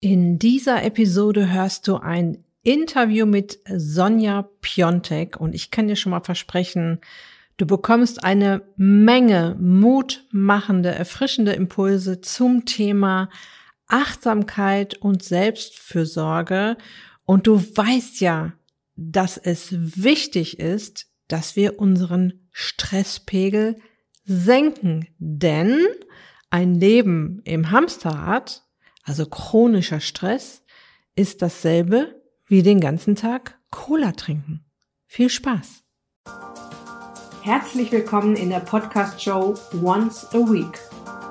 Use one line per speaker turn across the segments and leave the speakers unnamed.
In dieser Episode hörst du ein Interview mit Sonja Piontek und ich kann dir schon mal versprechen, du bekommst eine Menge mutmachende, erfrischende Impulse zum Thema Achtsamkeit und Selbstfürsorge. Und du weißt ja, dass es wichtig ist, dass wir unseren Stresspegel senken, denn ein Leben im Hamsterrad also chronischer Stress, ist dasselbe wie den ganzen Tag Cola trinken. Viel Spaß! Herzlich willkommen in der Podcast-Show Once a Week,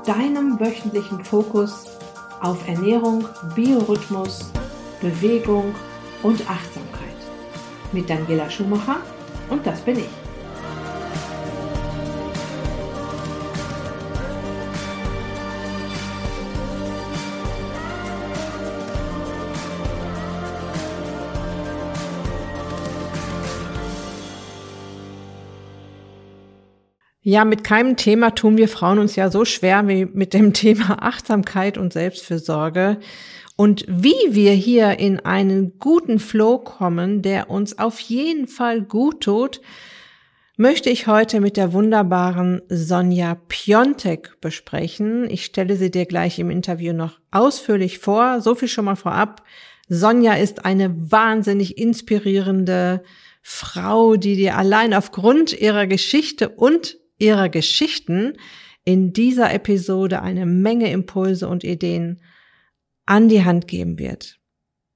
deinem wöchentlichen Fokus auf Ernährung, Biorhythmus, Bewegung und Achtsamkeit. Mit Daniela Schumacher und das bin ich. Ja, mit keinem Thema tun wir Frauen uns ja so schwer wie mit dem Thema Achtsamkeit und Selbstfürsorge. Und wie wir hier in einen guten Flow kommen, der uns auf jeden Fall gut tut, möchte ich heute mit der wunderbaren Sonja Piontek besprechen. Ich stelle sie dir gleich im Interview noch ausführlich vor. So viel schon mal vorab. Sonja ist eine wahnsinnig inspirierende Frau, die dir allein aufgrund ihrer Geschichte und ihrer Geschichten in dieser Episode eine Menge Impulse und Ideen an die Hand geben wird.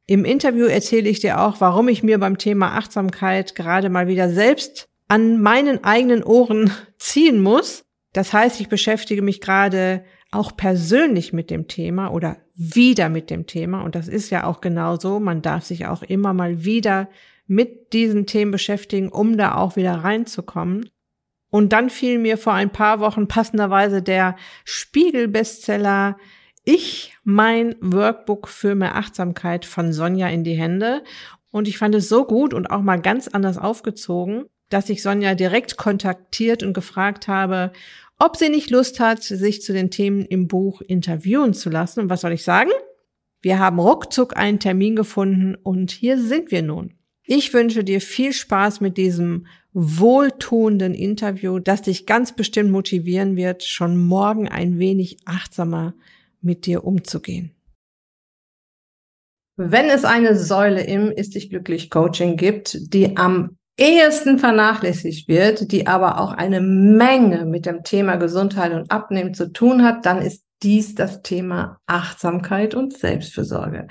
Im Interview erzähle ich dir auch, warum ich mir beim Thema Achtsamkeit gerade mal wieder selbst an meinen eigenen Ohren ziehen muss. Das heißt, ich beschäftige mich gerade auch persönlich mit dem Thema oder wieder mit dem Thema. Und das ist ja auch genauso. Man darf sich auch immer mal wieder mit diesen Themen beschäftigen, um da auch wieder reinzukommen. Und dann fiel mir vor ein paar Wochen passenderweise der Spiegel-Bestseller Ich, mein Workbook für mehr Achtsamkeit von Sonja in die Hände. Und ich fand es so gut und auch mal ganz anders aufgezogen, dass ich Sonja direkt kontaktiert und gefragt habe, ob sie nicht Lust hat, sich zu den Themen im Buch interviewen zu lassen. Und was soll ich sagen? Wir haben ruckzuck einen Termin gefunden und hier sind wir nun. Ich wünsche dir viel Spaß mit diesem wohltuenden Interview, das dich ganz bestimmt motivieren wird, schon morgen ein wenig achtsamer mit dir umzugehen. Wenn es eine Säule im Ist dich glücklich Coaching gibt, die am ehesten vernachlässigt wird, die aber auch eine Menge mit dem Thema Gesundheit und Abnehmen zu tun hat, dann ist dies das Thema Achtsamkeit und Selbstfürsorge.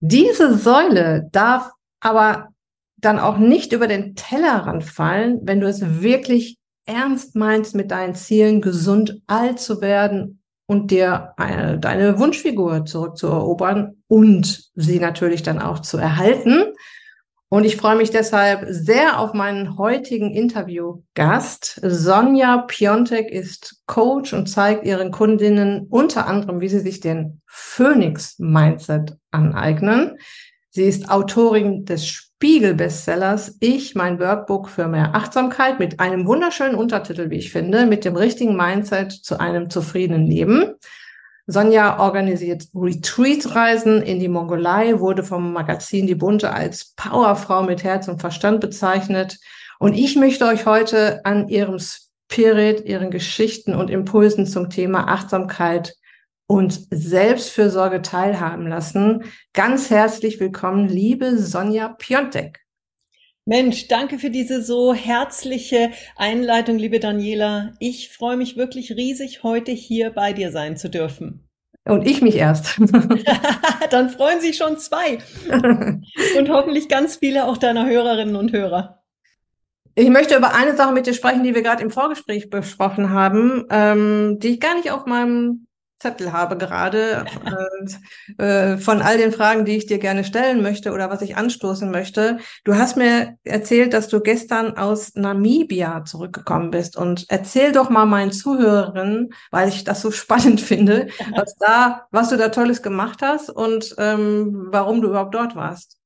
Diese Säule darf aber dann auch nicht über den Tellerrand fallen, wenn du es wirklich ernst meinst mit deinen Zielen, gesund alt zu werden und dir eine, deine Wunschfigur zurückzuerobern und sie natürlich dann auch zu erhalten. Und ich freue mich deshalb sehr auf meinen heutigen Interviewgast. Sonja Piontek ist Coach und zeigt ihren Kundinnen unter anderem, wie sie sich den Phoenix Mindset aneignen. Sie ist Autorin des Spiegel-Bestsellers Ich, mein Workbook für mehr Achtsamkeit mit einem wunderschönen Untertitel, wie ich finde, mit dem richtigen Mindset zu einem zufriedenen Leben. Sonja organisiert Retreat-Reisen in die Mongolei, wurde vom Magazin Die Bunte als Powerfrau mit Herz und Verstand bezeichnet. Und ich möchte euch heute an ihrem Spirit, ihren Geschichten und Impulsen zum Thema Achtsamkeit und Selbstfürsorge teilhaben lassen. Ganz herzlich willkommen, liebe Sonja Piontek.
Mensch, danke für diese so herzliche Einleitung, liebe Daniela. Ich freue mich wirklich riesig, heute hier bei dir sein zu dürfen.
Und ich mich erst.
Dann freuen sich schon zwei. Und hoffentlich ganz viele auch deiner Hörerinnen und Hörer.
Ich möchte über eine Sache mit dir sprechen, die wir gerade im Vorgespräch besprochen haben, ähm, die ich gar nicht auf meinem Zettel habe gerade äh, äh, von all den Fragen, die ich dir gerne stellen möchte oder was ich anstoßen möchte. Du hast mir erzählt, dass du gestern aus Namibia zurückgekommen bist und erzähl doch mal meinen Zuhörerinnen, weil ich das so spannend finde, was da, was du da Tolles gemacht hast und ähm, warum du überhaupt dort warst.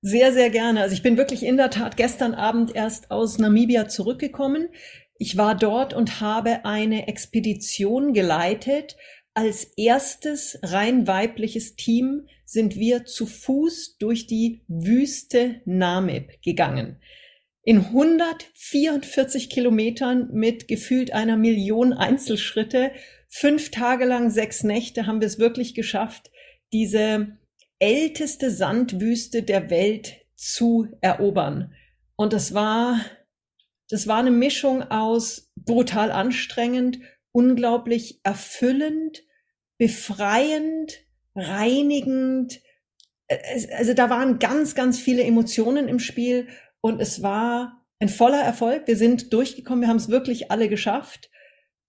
Sehr, sehr gerne. Also ich bin wirklich in der Tat gestern Abend erst aus Namibia zurückgekommen. Ich war dort und habe eine Expedition geleitet als erstes rein weibliches Team sind wir zu Fuß durch die Wüste Namib gegangen. In 144 Kilometern mit gefühlt einer Million Einzelschritte, fünf Tage lang, sechs Nächte haben wir es wirklich geschafft, diese älteste Sandwüste der Welt zu erobern. Und das war, das war eine Mischung aus brutal anstrengend, unglaublich erfüllend, befreiend, reinigend. Also da waren ganz, ganz viele Emotionen im Spiel und es war ein voller Erfolg. Wir sind durchgekommen, wir haben es wirklich alle geschafft.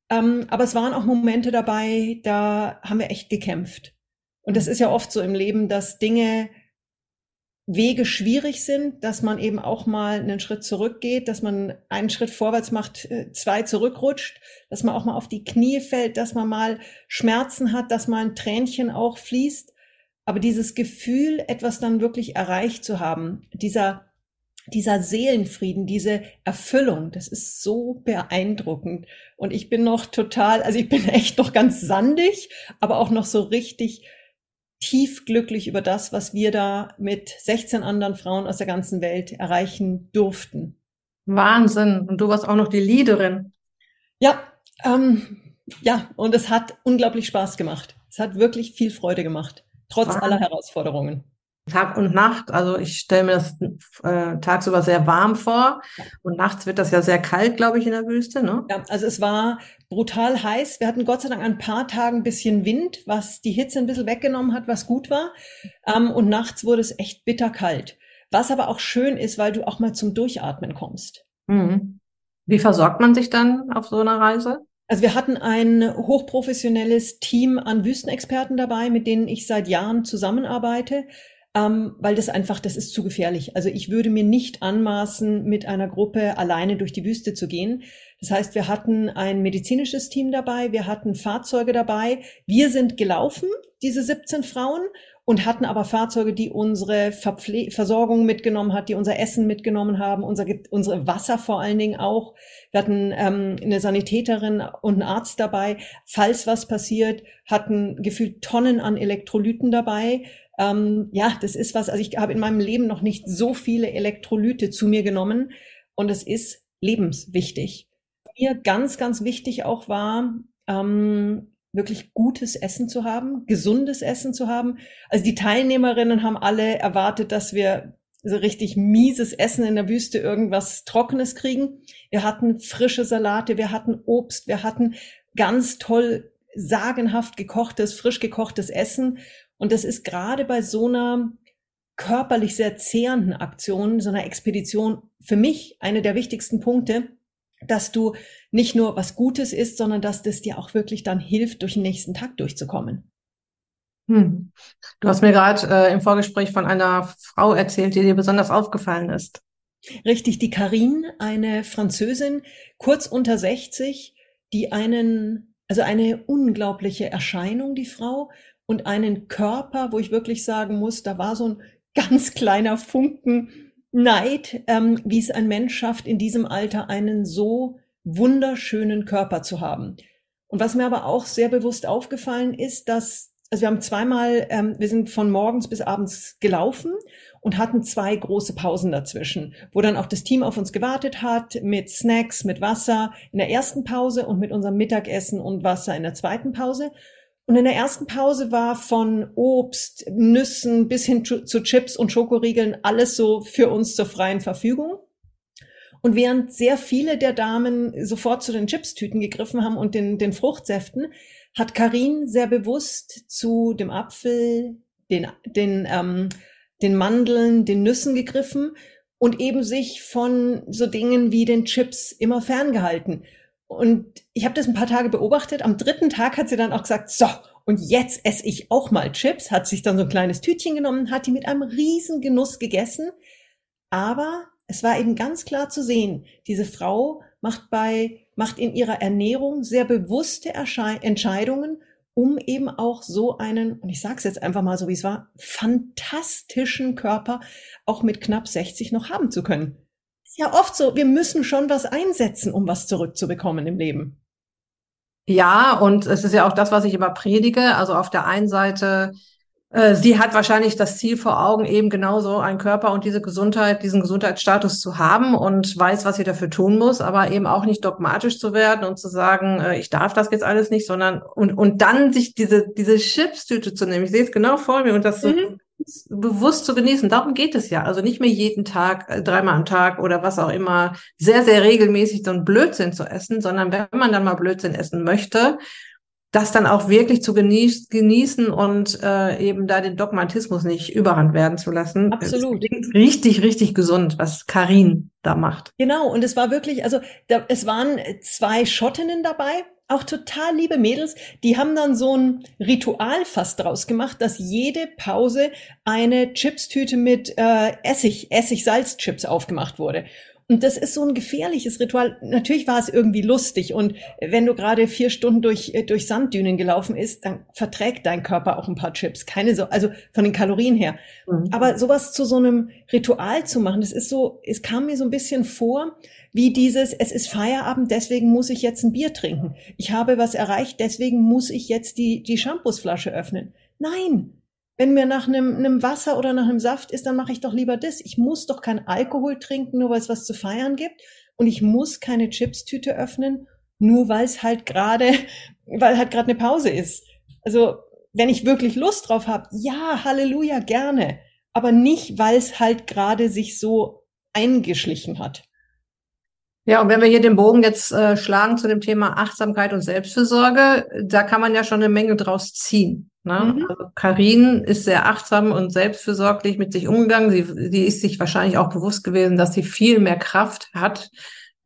Ähm, aber es waren auch Momente dabei, da haben wir echt gekämpft. Und das ist ja oft so im Leben, dass Dinge Wege schwierig sind, dass man eben auch mal einen Schritt zurückgeht, dass man einen Schritt vorwärts macht, äh, zwei zurückrutscht, dass man auch mal auf die Knie fällt, dass man mal Schmerzen hat, dass mal ein Tränchen auch fließt. Aber dieses Gefühl, etwas dann wirklich erreicht zu haben, dieser, dieser Seelenfrieden, diese Erfüllung, das ist so beeindruckend. Und ich bin noch total, also ich bin echt noch ganz sandig, aber auch noch so richtig tief glücklich über das, was wir da mit 16 anderen Frauen aus der ganzen Welt erreichen durften.
Wahnsinn. Und du warst auch noch die Leaderin.
Ja, ähm, ja, und es hat unglaublich Spaß gemacht. Es hat wirklich viel Freude gemacht, trotz Wahnsinn. aller Herausforderungen.
Tag und Nacht. Also ich stelle mir das äh, tagsüber sehr warm vor und nachts wird das ja sehr kalt, glaube ich, in der Wüste. Ne?
Ja, also es war brutal heiß. Wir hatten Gott sei Dank ein paar Tagen ein bisschen Wind, was die Hitze ein bisschen weggenommen hat, was gut war. Ähm, und nachts wurde es echt bitterkalt. Was aber auch schön ist, weil du auch mal zum Durchatmen kommst.
Mhm. Wie versorgt man sich dann auf so einer Reise?
Also wir hatten ein hochprofessionelles Team an Wüstenexperten dabei, mit denen ich seit Jahren zusammenarbeite ähm, weil das einfach, das ist zu gefährlich. Also ich würde mir nicht anmaßen, mit einer Gruppe alleine durch die Wüste zu gehen. Das heißt, wir hatten ein medizinisches Team dabei, wir hatten Fahrzeuge dabei. Wir sind gelaufen, diese 17 Frauen, und hatten aber Fahrzeuge, die unsere Verpfle Versorgung mitgenommen hat, die unser Essen mitgenommen haben, unser, unsere Wasser vor allen Dingen auch. Wir hatten ähm, eine Sanitäterin und einen Arzt dabei. Falls was passiert, hatten gefühlt Tonnen an Elektrolyten dabei. Ähm, ja, das ist was, also ich habe in meinem Leben noch nicht so viele Elektrolyte zu mir genommen und es ist lebenswichtig. Mir ganz, ganz wichtig auch war, ähm, wirklich gutes Essen zu haben, gesundes Essen zu haben. Also die Teilnehmerinnen haben alle erwartet, dass wir so richtig mieses Essen in der Wüste, irgendwas Trockenes kriegen. Wir hatten frische Salate, wir hatten Obst, wir hatten ganz toll sagenhaft gekochtes, frisch gekochtes Essen und das ist gerade bei so einer körperlich sehr zehrenden Aktion, so einer Expedition, für mich eine der wichtigsten Punkte, dass du nicht nur was Gutes isst, sondern dass das dir auch wirklich dann hilft, durch den nächsten Tag durchzukommen.
Hm. Du hast mir gerade äh, im Vorgespräch von einer Frau erzählt, die dir besonders aufgefallen ist.
Richtig, die Karine, eine Französin, kurz unter 60, die einen, also eine unglaubliche Erscheinung, die Frau, und einen Körper, wo ich wirklich sagen muss, da war so ein ganz kleiner Funken Neid, ähm, wie es ein Mensch schafft, in diesem Alter einen so wunderschönen Körper zu haben. Und was mir aber auch sehr bewusst aufgefallen ist, dass, also wir haben zweimal, ähm, wir sind von morgens bis abends gelaufen und hatten zwei große Pausen dazwischen, wo dann auch das Team auf uns gewartet hat mit Snacks, mit Wasser in der ersten Pause und mit unserem Mittagessen und Wasser in der zweiten Pause. Und in der ersten Pause war von Obst, Nüssen bis hin zu, Chips und Schokoriegeln alles so für uns zur freien Verfügung. Und während sehr viele der Damen sofort zu den Chipstüten gegriffen haben und den, den Fruchtsäften, hat Karin sehr bewusst zu dem Apfel, den, den, ähm, den Mandeln, den Nüssen gegriffen und eben sich von so Dingen wie den Chips immer ferngehalten. Und ich habe das ein paar Tage beobachtet. Am dritten Tag hat sie dann auch gesagt, so, und jetzt esse ich auch mal Chips, hat sich dann so ein kleines Tütchen genommen, hat die mit einem riesen Genuss gegessen. Aber es war eben ganz klar zu sehen, diese Frau macht bei, macht in ihrer Ernährung sehr bewusste Ersche Entscheidungen, um eben auch so einen, und ich sage es jetzt einfach mal so, wie es war, fantastischen Körper auch mit knapp 60 noch haben zu können ist ja oft so, wir müssen schon was einsetzen, um was zurückzubekommen im Leben.
Ja, und es ist ja auch das, was ich immer predige. Also auf der einen Seite äh, sie hat wahrscheinlich das Ziel vor Augen, eben genauso einen Körper und diese Gesundheit, diesen Gesundheitsstatus zu haben und weiß, was sie dafür tun muss, aber eben auch nicht dogmatisch zu werden und zu sagen, äh, ich darf das jetzt alles nicht, sondern und, und dann sich diese, diese Chipstüte zu nehmen. Ich sehe es genau vor mir und das mhm. Bewusst zu genießen. Darum geht es ja. Also nicht mehr jeden Tag, äh, dreimal am Tag oder was auch immer, sehr, sehr regelmäßig so ein Blödsinn zu essen, sondern wenn man dann mal Blödsinn essen möchte, das dann auch wirklich zu genieß, genießen und äh, eben da den Dogmatismus nicht überhand werden zu lassen.
Absolut.
Richtig, richtig gesund, was Karin da macht.
Genau, und es war wirklich, also da, es waren zwei Schottinnen dabei, auch total liebe Mädels, die haben dann so ein Ritual fast draus gemacht, dass jede Pause eine Chipstüte mit äh, Essig, Essig-Salzchips aufgemacht wurde. Und das ist so ein gefährliches Ritual. Natürlich war es irgendwie lustig. Und wenn du gerade vier Stunden durch, äh, durch Sanddünen gelaufen ist, dann verträgt dein Körper auch ein paar Chips. Keine so, also von den Kalorien her. Mhm. Aber sowas zu so einem Ritual zu machen, das ist so, es kam mir so ein bisschen vor, wie dieses, es ist Feierabend, deswegen muss ich jetzt ein Bier trinken. Ich habe was erreicht, deswegen muss ich jetzt die, die Shampoosflasche öffnen. Nein, wenn mir nach einem, einem Wasser oder nach einem Saft ist, dann mache ich doch lieber das. Ich muss doch kein Alkohol trinken, nur weil es was zu feiern gibt. Und ich muss keine Chipstüte öffnen, nur weil es halt gerade, weil halt gerade eine Pause ist. Also wenn ich wirklich Lust drauf habe, ja, Halleluja, gerne. Aber nicht, weil es halt gerade sich so eingeschlichen hat.
Ja, und wenn wir hier den Bogen jetzt äh, schlagen zu dem Thema Achtsamkeit und Selbstfürsorge, da kann man ja schon eine Menge draus ziehen. Ne? Mhm. Also Karin ist sehr achtsam und selbstfürsorglich mit sich umgegangen. Sie, sie ist sich wahrscheinlich auch bewusst gewesen, dass sie viel mehr Kraft hat,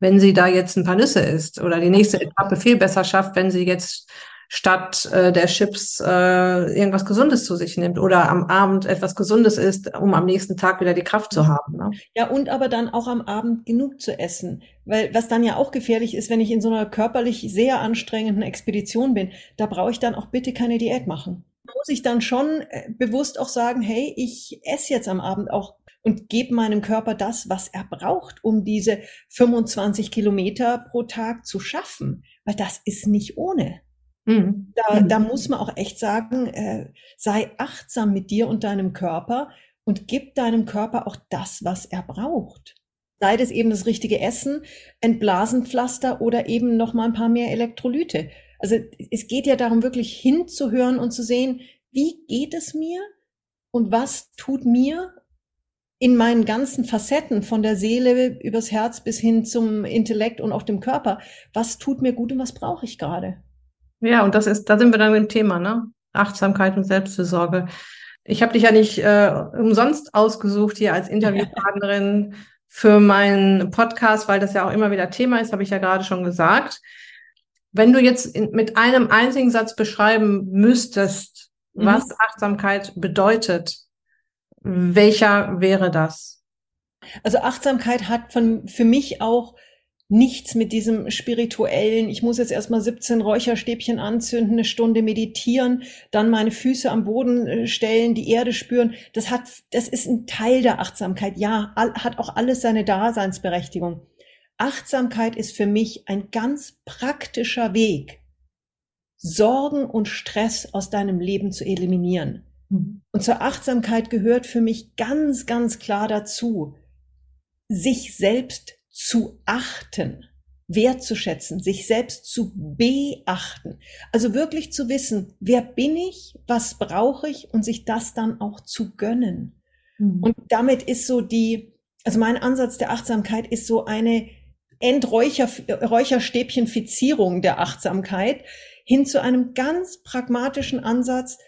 wenn sie da jetzt ein paar Nüsse isst oder die nächste Etappe viel besser schafft, wenn sie jetzt statt äh, der Chips äh, irgendwas Gesundes zu sich nimmt oder am Abend etwas Gesundes isst, um am nächsten Tag wieder die Kraft zu haben. Ne?
Ja, und aber dann auch am Abend genug zu essen. Weil was dann ja auch gefährlich ist, wenn ich in so einer körperlich sehr anstrengenden Expedition bin, da brauche ich dann auch bitte keine Diät machen. Muss ich dann schon äh, bewusst auch sagen, hey, ich esse jetzt am Abend auch und gebe meinem Körper das, was er braucht, um diese 25 Kilometer pro Tag zu schaffen. Weil das ist nicht ohne. Mhm. Da, mhm. da muss man auch echt sagen, äh, sei achtsam mit dir und deinem Körper und gib deinem Körper auch das, was er braucht. Sei das eben das richtige Essen, Entblasenpflaster oder eben noch mal ein paar mehr Elektrolyte. Also es geht ja darum, wirklich hinzuhören und zu sehen, wie geht es mir und was tut mir in meinen ganzen Facetten von der Seele übers Herz bis hin zum Intellekt und auch dem Körper. Was tut mir gut und was brauche ich gerade?
Ja, und das ist, da sind wir dann im Thema, ne? Achtsamkeit und Selbstfürsorge. Ich habe dich ja nicht äh, umsonst ausgesucht hier als Interviewpartnerin für meinen Podcast, weil das ja auch immer wieder Thema ist, habe ich ja gerade schon gesagt. Wenn du jetzt in, mit einem einzigen Satz beschreiben müsstest, mhm. was Achtsamkeit bedeutet, welcher wäre das?
Also Achtsamkeit hat von, für mich auch nichts mit diesem spirituellen, ich muss jetzt erstmal 17 Räucherstäbchen anzünden, eine Stunde meditieren, dann meine Füße am Boden äh, stellen, die Erde spüren. Das hat, das ist ein Teil der Achtsamkeit. Ja, hat auch alles seine Daseinsberechtigung. Achtsamkeit ist für mich ein ganz praktischer Weg, Sorgen und Stress aus deinem Leben zu eliminieren. Mhm. Und zur Achtsamkeit gehört für mich ganz, ganz klar dazu, sich selbst zu achten, wertzuschätzen, sich selbst zu beachten. Also wirklich zu wissen, wer bin ich, was brauche ich und sich das dann auch zu gönnen. Mhm. Und damit ist so die, also mein Ansatz der Achtsamkeit ist so eine Enträucherstäbchenfizierung der Achtsamkeit hin zu einem ganz pragmatischen Ansatz.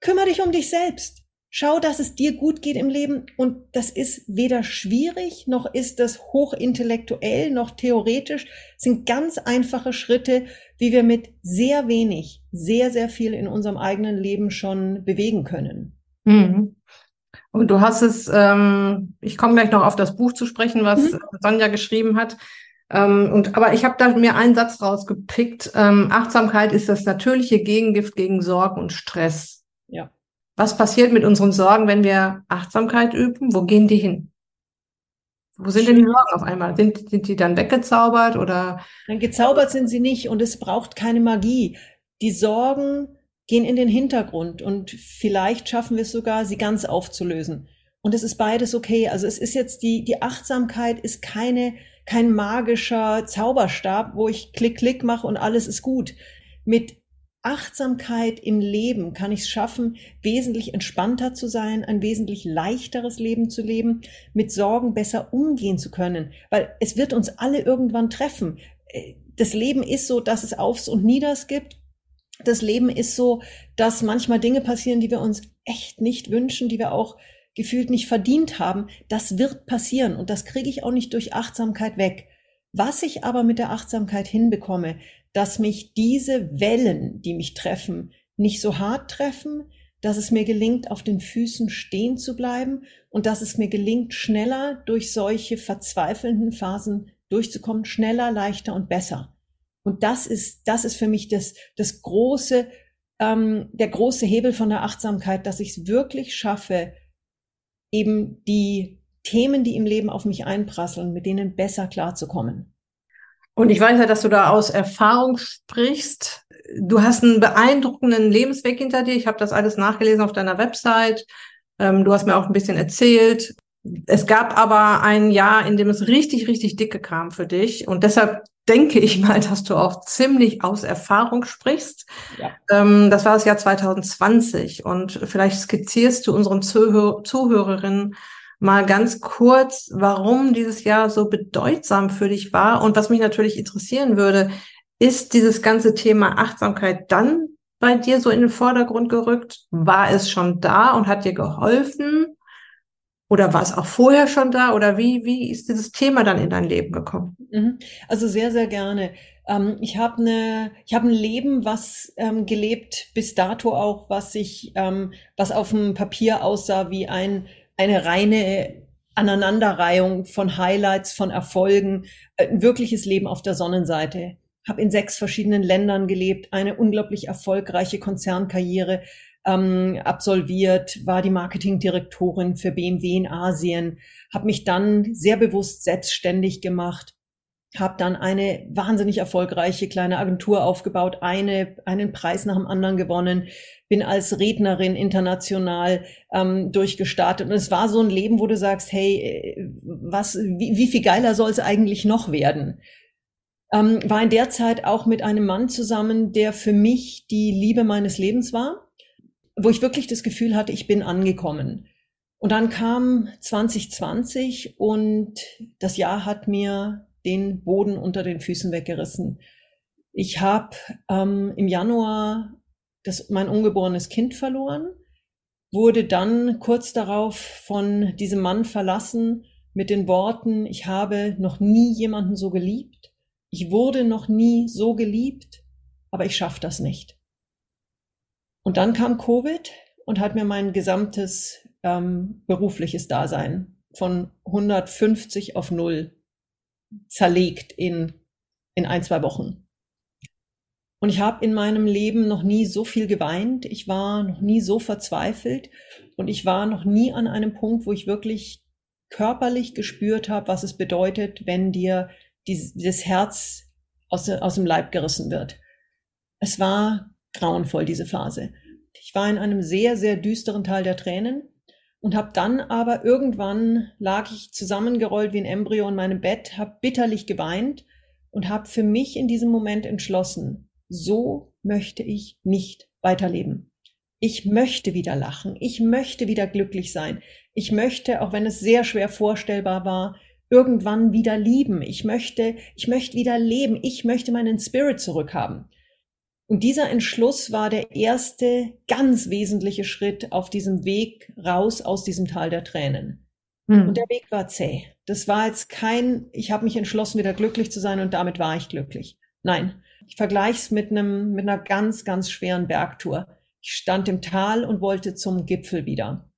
Kümmere dich um dich selbst. Schau, dass es dir gut geht im Leben und das ist weder schwierig, noch ist das hochintellektuell, noch theoretisch. Es sind ganz einfache Schritte, wie wir mit sehr wenig, sehr, sehr viel in unserem eigenen Leben schon bewegen können. Mhm.
Und du hast es, ähm, ich komme gleich noch auf das Buch zu sprechen, was mhm. Sonja geschrieben hat. Ähm, und, aber ich habe da mir einen Satz rausgepickt. Ähm, Achtsamkeit ist das natürliche Gegengift gegen Sorgen und Stress.
Ja.
Was passiert mit unseren Sorgen, wenn wir Achtsamkeit üben? Wo gehen die hin? Wo sind denn die Sorgen auf einmal? Sind, sind die dann weggezaubert oder?
Dann gezaubert sind sie nicht und es braucht keine Magie. Die Sorgen gehen in den Hintergrund und vielleicht schaffen wir es sogar, sie ganz aufzulösen. Und es ist beides okay. Also es ist jetzt die, die Achtsamkeit ist keine, kein magischer Zauberstab, wo ich klick, klick mache und alles ist gut. Mit Achtsamkeit im Leben kann ich es schaffen, wesentlich entspannter zu sein, ein wesentlich leichteres Leben zu leben, mit Sorgen besser umgehen zu können, weil es wird uns alle irgendwann treffen. Äh, das Leben ist so, dass es Aufs und Nieders gibt. Das Leben ist so, dass manchmal Dinge passieren, die wir uns echt nicht wünschen, die wir auch gefühlt nicht verdient haben. Das wird passieren und das kriege ich auch nicht durch Achtsamkeit weg. Was ich aber mit der Achtsamkeit hinbekomme, dass mich diese Wellen, die mich treffen, nicht so hart treffen, dass es mir gelingt, auf den Füßen stehen zu bleiben und dass es mir gelingt, schneller durch solche verzweifelnden Phasen durchzukommen, schneller, leichter und besser. Und das ist, das ist für mich das, das große, ähm, der große Hebel von der Achtsamkeit, dass ich es wirklich schaffe, eben die Themen, die im Leben auf mich einprasseln, mit denen besser klarzukommen.
Und ich weiß ja, dass du da aus Erfahrung sprichst. Du hast einen beeindruckenden Lebensweg hinter dir. Ich habe das alles nachgelesen auf deiner Website. Ähm, du hast mir auch ein bisschen erzählt. Es gab aber ein Jahr, in dem es richtig, richtig dicke kam für dich. Und deshalb denke ich mal, dass du auch ziemlich aus Erfahrung sprichst. Ja. Ähm, das war das Jahr 2020. Und vielleicht skizzierst du unseren Zuhör Zuhörerinnen mal ganz kurz, warum dieses Jahr so bedeutsam für dich war. Und was mich natürlich interessieren würde, ist dieses ganze Thema Achtsamkeit dann bei dir so in den Vordergrund gerückt? War es schon da und hat dir geholfen? Oder war es auch vorher schon da? Oder wie, wie ist dieses Thema dann in dein Leben gekommen?
Mhm. Also sehr, sehr gerne. Ähm, ich habe eine, ich habe ein Leben, was ähm, gelebt bis dato auch, was sich, ähm, was auf dem Papier aussah wie ein eine reine Aneinanderreihung von Highlights, von Erfolgen, äh, ein wirkliches Leben auf der Sonnenseite. Habe in sechs verschiedenen Ländern gelebt, eine unglaublich erfolgreiche Konzernkarriere ähm, absolviert, war die Marketingdirektorin für BMW in Asien, habe mich dann sehr bewusst selbstständig gemacht, habe dann eine wahnsinnig erfolgreiche kleine Agentur aufgebaut, eine, einen Preis nach dem anderen gewonnen, bin als Rednerin international ähm, durchgestartet. Und es war so ein Leben, wo du sagst, hey, äh, was, wie, wie viel geiler soll es eigentlich noch werden? Ähm, war in der Zeit auch mit einem Mann zusammen, der für mich die Liebe meines Lebens war, wo ich wirklich das Gefühl hatte, ich bin angekommen. Und dann kam 2020 und das Jahr hat mir den Boden unter den Füßen weggerissen. Ich habe ähm, im Januar das, mein ungeborenes Kind verloren, wurde dann kurz darauf von diesem Mann verlassen mit den Worten, ich habe noch nie jemanden so geliebt, ich wurde noch nie so geliebt, aber ich schaffe das nicht. Und dann kam Covid und hat mir mein gesamtes ähm, berufliches Dasein von 150 auf null zerlegt in, in ein, zwei Wochen. Und ich habe in meinem Leben noch nie so viel geweint, ich war noch nie so verzweifelt und ich war noch nie an einem Punkt, wo ich wirklich körperlich gespürt habe, was es bedeutet, wenn dir dieses, Herz aus, aus dem Leib gerissen wird. Es war grauenvoll, diese Phase. Ich war in einem sehr, sehr düsteren Teil der Tränen und habe dann aber irgendwann lag ich zusammengerollt wie ein Embryo in meinem Bett, habe bitterlich geweint und habe für mich in diesem Moment entschlossen, so möchte ich nicht weiterleben. Ich möchte wieder lachen, ich möchte wieder glücklich sein, ich möchte, auch wenn es sehr schwer vorstellbar war, irgendwann wieder lieben. Ich möchte, ich möchte wieder leben. Ich möchte meinen Spirit zurückhaben. Und dieser Entschluss war der erste ganz wesentliche Schritt auf diesem Weg raus aus diesem Tal der Tränen. Hm. Und der Weg war zäh. Das war jetzt kein, ich habe mich entschlossen, wieder glücklich zu sein und damit war ich glücklich. Nein, ich vergleiche es mit einem, mit einer ganz, ganz schweren Bergtour. Ich stand im Tal und wollte zum Gipfel wieder.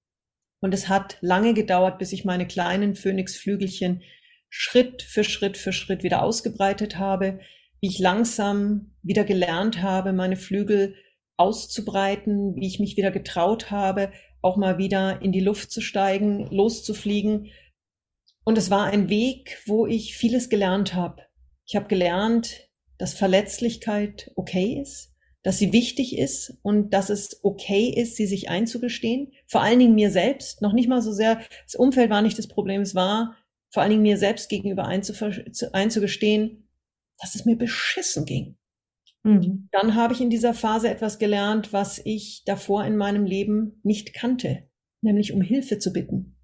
Und es hat lange gedauert, bis ich meine kleinen Phönixflügelchen Schritt für Schritt für Schritt wieder ausgebreitet habe, wie ich langsam wieder gelernt habe, meine Flügel auszubreiten, wie ich mich wieder getraut habe, auch mal wieder in die Luft zu steigen, loszufliegen. Und es war ein Weg, wo ich vieles gelernt habe. Ich habe gelernt, dass Verletzlichkeit okay ist, dass sie wichtig ist und dass es okay ist, sie sich einzugestehen. Vor allen Dingen mir selbst, noch nicht mal so sehr, das Umfeld war nicht das Problem, es war vor allen Dingen mir selbst gegenüber einzugestehen, dass es mir beschissen ging. Mhm. Dann habe ich in dieser Phase etwas gelernt, was ich davor in meinem Leben nicht kannte, nämlich um Hilfe zu bitten.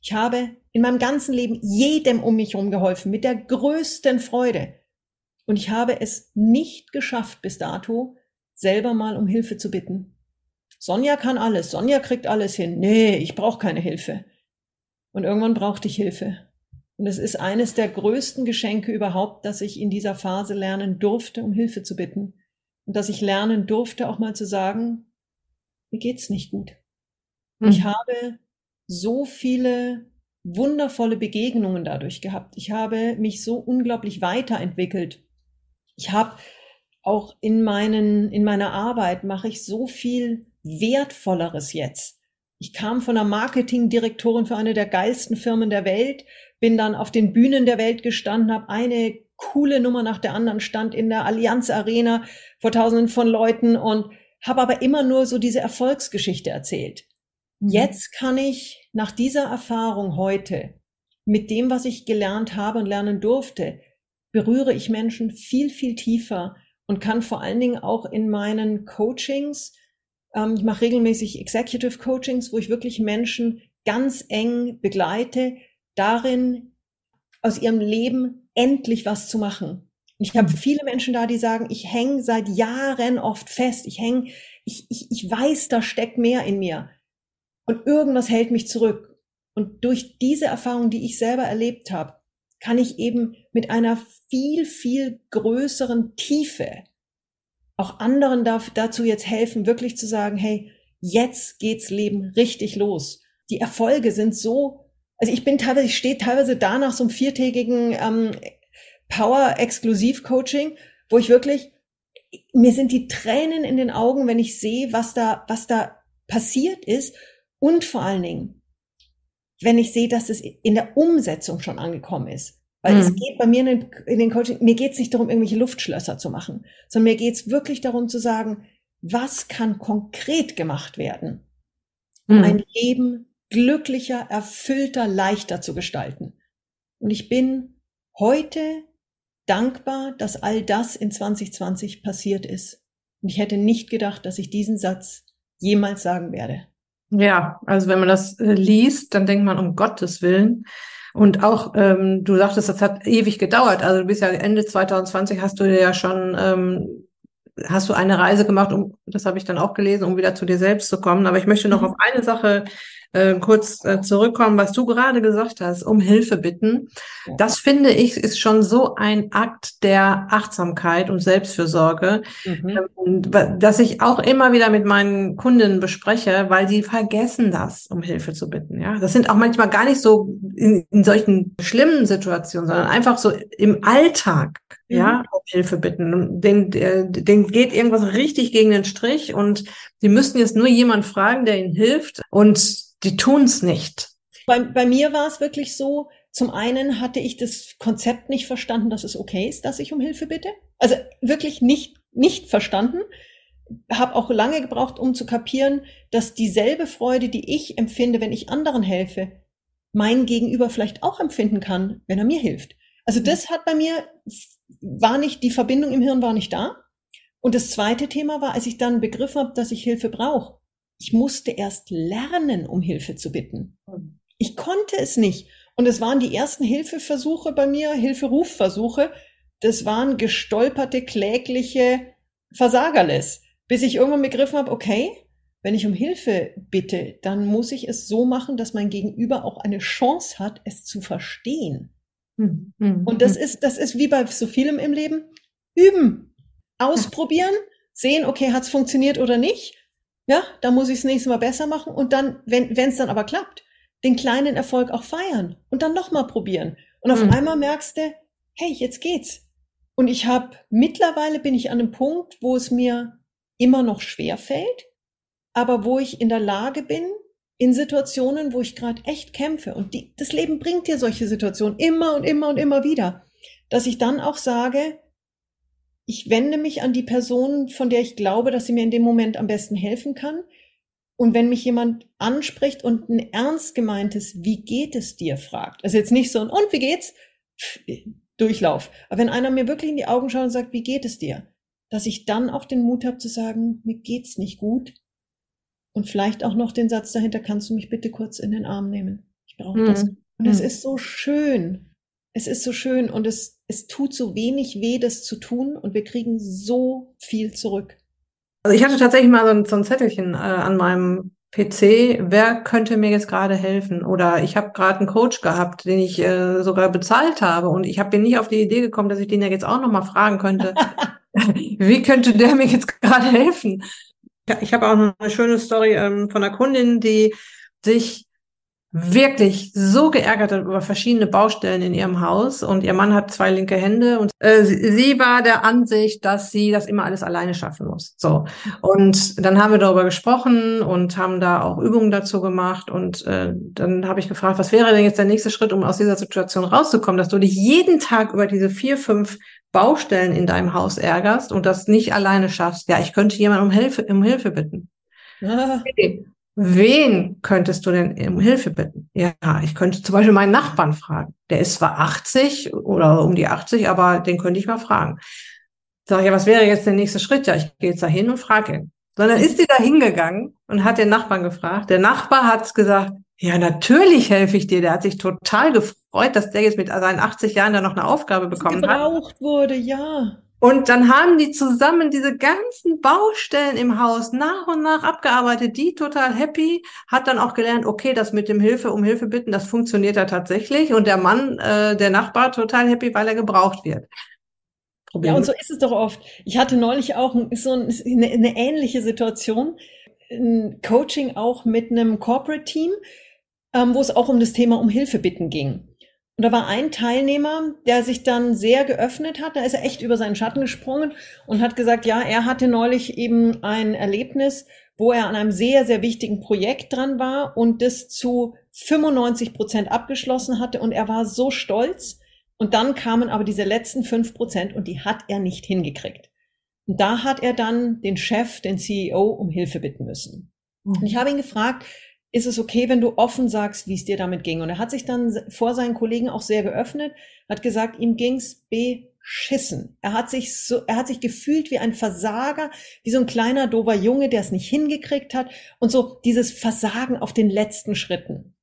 Ich habe in meinem ganzen Leben jedem um mich herum geholfen, mit der größten Freude. Und ich habe es nicht geschafft bis dato, selber mal um Hilfe zu bitten. Sonja kann alles, Sonja kriegt alles hin. Nee, ich brauche keine Hilfe. Und irgendwann brauchte ich Hilfe. Und es ist eines der größten Geschenke überhaupt, dass ich in dieser Phase lernen durfte, um Hilfe zu bitten. Und dass ich lernen durfte, auch mal zu sagen, mir geht's nicht gut. Hm. Ich habe so viele wundervolle Begegnungen dadurch gehabt. Ich habe mich so unglaublich weiterentwickelt. Ich habe auch in meinen, in meiner Arbeit mache ich so viel Wertvolleres jetzt. Ich kam von einer Marketingdirektorin für eine der geilsten Firmen der Welt bin dann auf den Bühnen der Welt gestanden, habe eine coole Nummer nach der anderen, stand in der Allianz Arena vor tausenden von Leuten und habe aber immer nur so diese Erfolgsgeschichte erzählt. Mhm. Jetzt kann ich nach dieser Erfahrung heute mit dem, was ich gelernt habe und lernen durfte, berühre ich Menschen viel, viel tiefer und kann vor allen Dingen auch in meinen Coachings, ähm, ich mache regelmäßig Executive Coachings, wo ich wirklich Menschen ganz eng begleite, darin, aus ihrem Leben endlich was zu machen. Ich habe viele Menschen da, die sagen, ich hänge seit Jahren oft fest. Ich hänge, ich, ich, ich weiß, da steckt mehr in mir. Und irgendwas hält mich zurück. Und durch diese Erfahrung, die ich selber erlebt habe, kann ich eben mit einer viel, viel größeren Tiefe auch anderen dazu jetzt helfen, wirklich zu sagen, hey, jetzt geht's Leben richtig los. Die Erfolge sind so also ich bin teilweise, ich stehe teilweise da nach so einem viertägigen ähm, Power-Exklusiv-Coaching, wo ich wirklich, mir sind die Tränen in den Augen, wenn ich sehe, was da, was da passiert ist und vor allen Dingen, wenn ich sehe, dass es in der Umsetzung schon angekommen ist. Weil mhm. es geht bei mir in den, in den Coaching, mir geht es nicht darum, irgendwelche Luftschlösser zu machen, sondern mir geht es wirklich darum zu sagen, was kann konkret gemacht werden, um mhm. ein Leben glücklicher, erfüllter, leichter zu gestalten. Und ich bin heute dankbar, dass all das in 2020 passiert ist. Und ich hätte nicht gedacht, dass ich diesen Satz jemals sagen werde.
Ja, also wenn man das äh, liest, dann denkt man um Gottes Willen. Und auch, ähm, du sagtest, das hat ewig gedauert. Also du bist ja Ende 2020 hast du ja schon, ähm, hast du eine Reise gemacht, um, das habe ich dann auch gelesen, um wieder zu dir selbst zu kommen. Aber ich möchte noch mhm. auf eine Sache äh, kurz äh, zurückkommen, was du gerade gesagt hast, um Hilfe bitten. Das finde ich ist schon so ein Akt der Achtsamkeit und Selbstfürsorge, mhm. ähm, dass ich auch immer wieder mit meinen Kunden bespreche, weil sie vergessen das, um Hilfe zu bitten. Ja, das sind auch manchmal gar nicht so in, in solchen schlimmen Situationen, sondern einfach so im Alltag ja, mhm. um Hilfe bitten. Den, den geht irgendwas richtig gegen den Strich und sie müssten jetzt nur jemand fragen, der ihnen hilft. Und die tun's nicht.
Bei, bei mir war es wirklich so, zum einen hatte ich das Konzept nicht verstanden, dass es okay ist, dass ich um Hilfe bitte. Also wirklich nicht, nicht verstanden. Habe auch lange gebraucht, um zu kapieren, dass dieselbe Freude, die ich empfinde, wenn ich anderen helfe, mein Gegenüber vielleicht auch empfinden kann, wenn er mir hilft. Also das hat bei mir, war nicht, die Verbindung im Hirn war nicht da. Und das zweite Thema war, als ich dann begriffen habe, dass ich Hilfe brauche, ich musste erst lernen, um Hilfe zu bitten. Hm. Ich konnte es nicht. Und es waren die ersten Hilfeversuche bei mir, Hilferufversuche. Das waren gestolperte, klägliche Versagerles, bis ich irgendwann begriffen habe, okay, wenn ich um Hilfe bitte, dann muss ich es so machen, dass mein Gegenüber auch eine Chance hat, es zu verstehen. Mhm. Und das ist, das ist wie bei so vielem im Leben. Üben, ausprobieren, sehen, okay, hat es funktioniert oder nicht ja, da muss ich es nächste Mal besser machen und dann, wenn es dann aber klappt, den kleinen Erfolg auch feiern und dann nochmal probieren. Und auf mhm. einmal merkst du, hey, jetzt geht's. Und ich habe mittlerweile bin ich an einem Punkt, wo es mir immer noch schwer fällt, aber wo ich in der Lage bin, in Situationen, wo ich gerade echt kämpfe und die, das Leben bringt dir solche Situationen immer und immer und immer wieder, dass ich dann auch sage, ich wende mich an die Person, von der ich glaube, dass sie mir in dem Moment am besten helfen kann. Und wenn mich jemand anspricht und ein ernst gemeintes, wie geht es dir, fragt, also jetzt nicht so ein, und wie geht's? Durchlauf. Aber wenn einer mir wirklich in die Augen schaut und sagt, wie geht es dir? Dass ich dann auch den Mut habe zu sagen, mir geht's nicht gut. Und vielleicht auch noch den Satz dahinter, kannst du mich bitte kurz in den Arm nehmen? Ich brauche das. Mhm. Und es mhm. ist so schön. Es ist so schön und es, es tut so wenig weh, das zu tun und wir kriegen so viel zurück.
Also ich hatte tatsächlich mal so ein, so ein Zettelchen äh, an meinem PC, wer könnte mir jetzt gerade helfen? Oder ich habe gerade einen Coach gehabt, den ich äh, sogar bezahlt habe und ich habe bin nicht auf die Idee gekommen, dass ich den ja jetzt auch nochmal fragen könnte, wie könnte der mir jetzt gerade helfen? Ja, ich habe auch eine schöne Story ähm, von einer Kundin, die sich wirklich so geärgert hat über verschiedene Baustellen in ihrem Haus und ihr Mann hat zwei linke Hände und äh, sie, sie war der Ansicht, dass sie das immer alles alleine schaffen muss. So und dann haben wir darüber gesprochen und haben da auch Übungen dazu gemacht und äh, dann habe ich gefragt, was wäre denn jetzt der nächste Schritt, um aus dieser Situation rauszukommen, dass du dich jeden Tag über diese vier, fünf Baustellen in deinem Haus ärgerst und das nicht alleine schaffst. Ja, ich könnte jemanden um Hilfe, um Hilfe bitten. Ah. Okay. Wen könntest du denn um Hilfe bitten? Ja, ich könnte zum Beispiel meinen Nachbarn fragen. Der ist zwar 80 oder um die 80, aber den könnte ich mal fragen. Sag ich, ja, was wäre jetzt der nächste Schritt? Ja, ich gehe jetzt da hin und frage ihn. Sondern ist sie da hingegangen und hat den Nachbarn gefragt. Der Nachbar hat gesagt, ja, natürlich helfe ich dir. Der hat sich total gefreut, dass der jetzt mit seinen 80 Jahren da noch eine Aufgabe bekommen
hat. Gebraucht wurde, ja.
Und dann haben die zusammen diese ganzen Baustellen im Haus nach und nach abgearbeitet, die total happy, hat dann auch gelernt, okay, das mit dem Hilfe um Hilfe bitten, das funktioniert ja tatsächlich. Und der Mann, äh, der Nachbar, total happy, weil er gebraucht wird.
Problem. Ja, und so ist es doch oft. Ich hatte neulich auch so eine, eine ähnliche Situation, ein Coaching auch mit einem Corporate Team, ähm, wo es auch um das Thema um Hilfe bitten ging. Und da war ein Teilnehmer, der sich dann sehr geöffnet hat. Da ist er echt über seinen Schatten gesprungen und hat gesagt, ja, er hatte neulich eben ein Erlebnis, wo er an einem sehr, sehr wichtigen Projekt dran war und das zu 95 Prozent abgeschlossen hatte. Und er war so stolz. Und dann kamen aber diese letzten fünf Prozent und die hat er nicht hingekriegt. Und da hat er dann den Chef, den CEO, um Hilfe bitten müssen. Und ich habe ihn gefragt, ist es okay, wenn du offen sagst, wie es dir damit ging? Und er hat sich dann vor seinen Kollegen auch sehr geöffnet, hat gesagt, ihm ging's beschissen. Er hat sich so, er hat sich gefühlt wie ein Versager, wie so ein kleiner dober Junge, der es nicht hingekriegt hat und so dieses Versagen auf den letzten Schritten.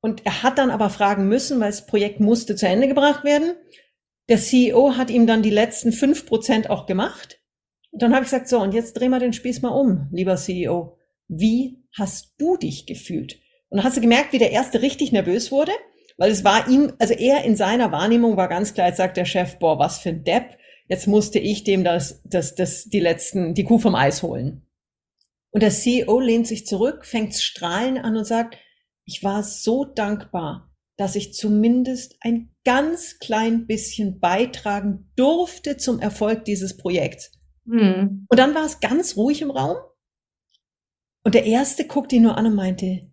Und er hat dann aber fragen müssen, weil das Projekt musste zu Ende gebracht werden. Der CEO hat ihm dann die letzten fünf Prozent auch gemacht. Und dann habe ich gesagt, so, und jetzt dreh mal den Spieß mal um, lieber CEO. Wie hast du dich gefühlt? Und dann hast du gemerkt, wie der erste richtig nervös wurde, weil es war ihm, also er in seiner Wahrnehmung war ganz klar, jetzt sagt der Chef, boah, was für ein Depp, jetzt musste ich dem das, das, das, die letzten, die Kuh vom Eis holen. Und der CEO lehnt sich zurück, fängt strahlen an und sagt, ich war so dankbar, dass ich zumindest ein ganz klein bisschen beitragen durfte zum Erfolg dieses Projekts. Mhm. Und dann war es ganz ruhig im Raum und der erste guckte ihn nur an und meinte,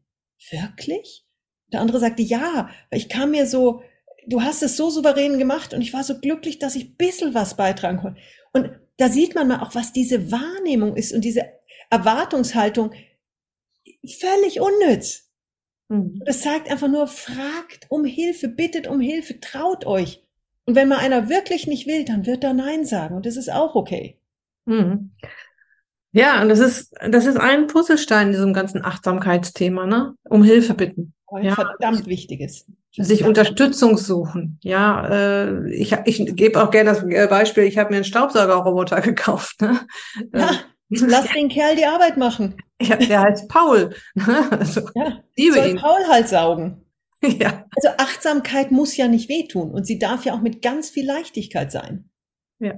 wirklich? Der andere sagte, ja, weil ich kam mir so, du hast es so souverän gemacht und ich war so glücklich, dass ich bisschen was beitragen konnte. Und da sieht man mal auch, was diese Wahrnehmung ist und diese Erwartungshaltung völlig unnütz. Mhm. Das zeigt einfach nur, fragt um Hilfe, bittet um Hilfe, traut euch. Und wenn mal einer wirklich nicht will, dann wird er Nein sagen und das ist auch okay. Mhm.
Ja, und das ist, das ist ein Puzzlestein in diesem ganzen Achtsamkeitsthema, ne? Um Hilfe bitten.
Ein ja. verdammt wichtiges.
Sich Unterstützung suchen. Ja, äh, ich, ich gebe auch gerne das Beispiel, ich habe mir einen Staubsaugerroboter gekauft. Ne?
Ja, lass den Kerl die Arbeit machen.
Ja, der heißt Paul. Ne?
Also, ja, soll ihn. Paul halt saugen. Ja. Also Achtsamkeit muss ja nicht wehtun und sie darf ja auch mit ganz viel Leichtigkeit sein. Ja.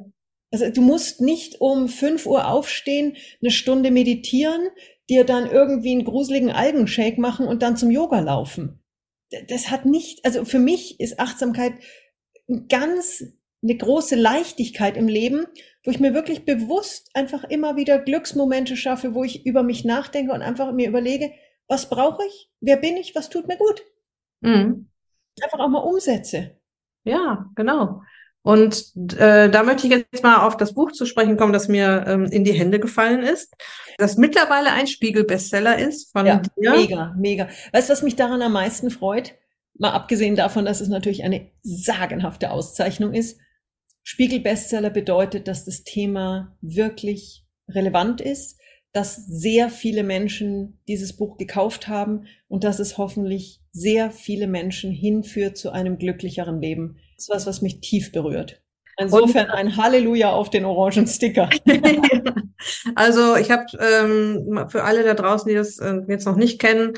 Also du musst nicht um fünf Uhr aufstehen, eine Stunde meditieren, dir dann irgendwie einen gruseligen Algenshake machen und dann zum Yoga laufen. Das hat nicht, also für mich ist Achtsamkeit ganz eine große Leichtigkeit im Leben, wo ich mir wirklich bewusst einfach immer wieder Glücksmomente schaffe, wo ich über mich nachdenke und einfach mir überlege, Was brauche ich? Wer bin ich? Was tut mir gut? Mhm. Einfach auch mal umsetze.
Ja, genau. Und äh, da möchte ich jetzt mal auf das Buch zu sprechen kommen, das mir ähm, in die Hände gefallen ist, das mittlerweile ein Spiegel-Bestseller ist von ja,
dir. Mega, mega. Weißt du, was mich daran am meisten freut? Mal abgesehen davon, dass es natürlich eine sagenhafte Auszeichnung ist. Spiegel-Bestseller bedeutet, dass das Thema wirklich relevant ist, dass sehr viele Menschen dieses Buch gekauft haben und dass es hoffentlich sehr viele Menschen hinführt zu einem glücklicheren Leben. Das ist was, was mich tief berührt. Insofern ein Halleluja auf den orangen Sticker.
also ich habe ähm, für alle da draußen, die das äh, jetzt noch nicht kennen,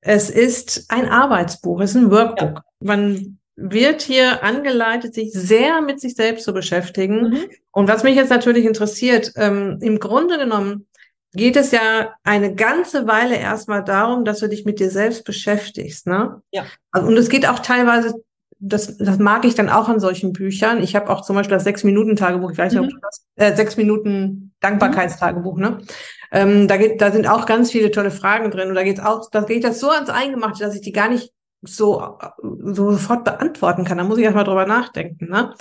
es ist ein Arbeitsbuch, es ist ein Workbook. Ja. Man wird hier angeleitet, sich sehr mit sich selbst zu beschäftigen. Mhm. Und was mich jetzt natürlich interessiert, ähm, im Grunde genommen geht es ja eine ganze Weile erstmal darum, dass du dich mit dir selbst beschäftigst. Ne? Ja. Also, und es geht auch teilweise, das, das mag ich dann auch an solchen Büchern. Ich habe auch zum Beispiel das Sechs-Minuten-Tagebuch, ich weiß nicht, mhm. ob du das, äh, Sechs-Minuten Dankbarkeitstagebuch, ne? Ähm, da, geht, da sind auch ganz viele tolle Fragen drin. Und da geht's auch, da geht das so ans Eingemachte, dass ich die gar nicht so, so sofort beantworten kann. Da muss ich erstmal drüber nachdenken. Ne?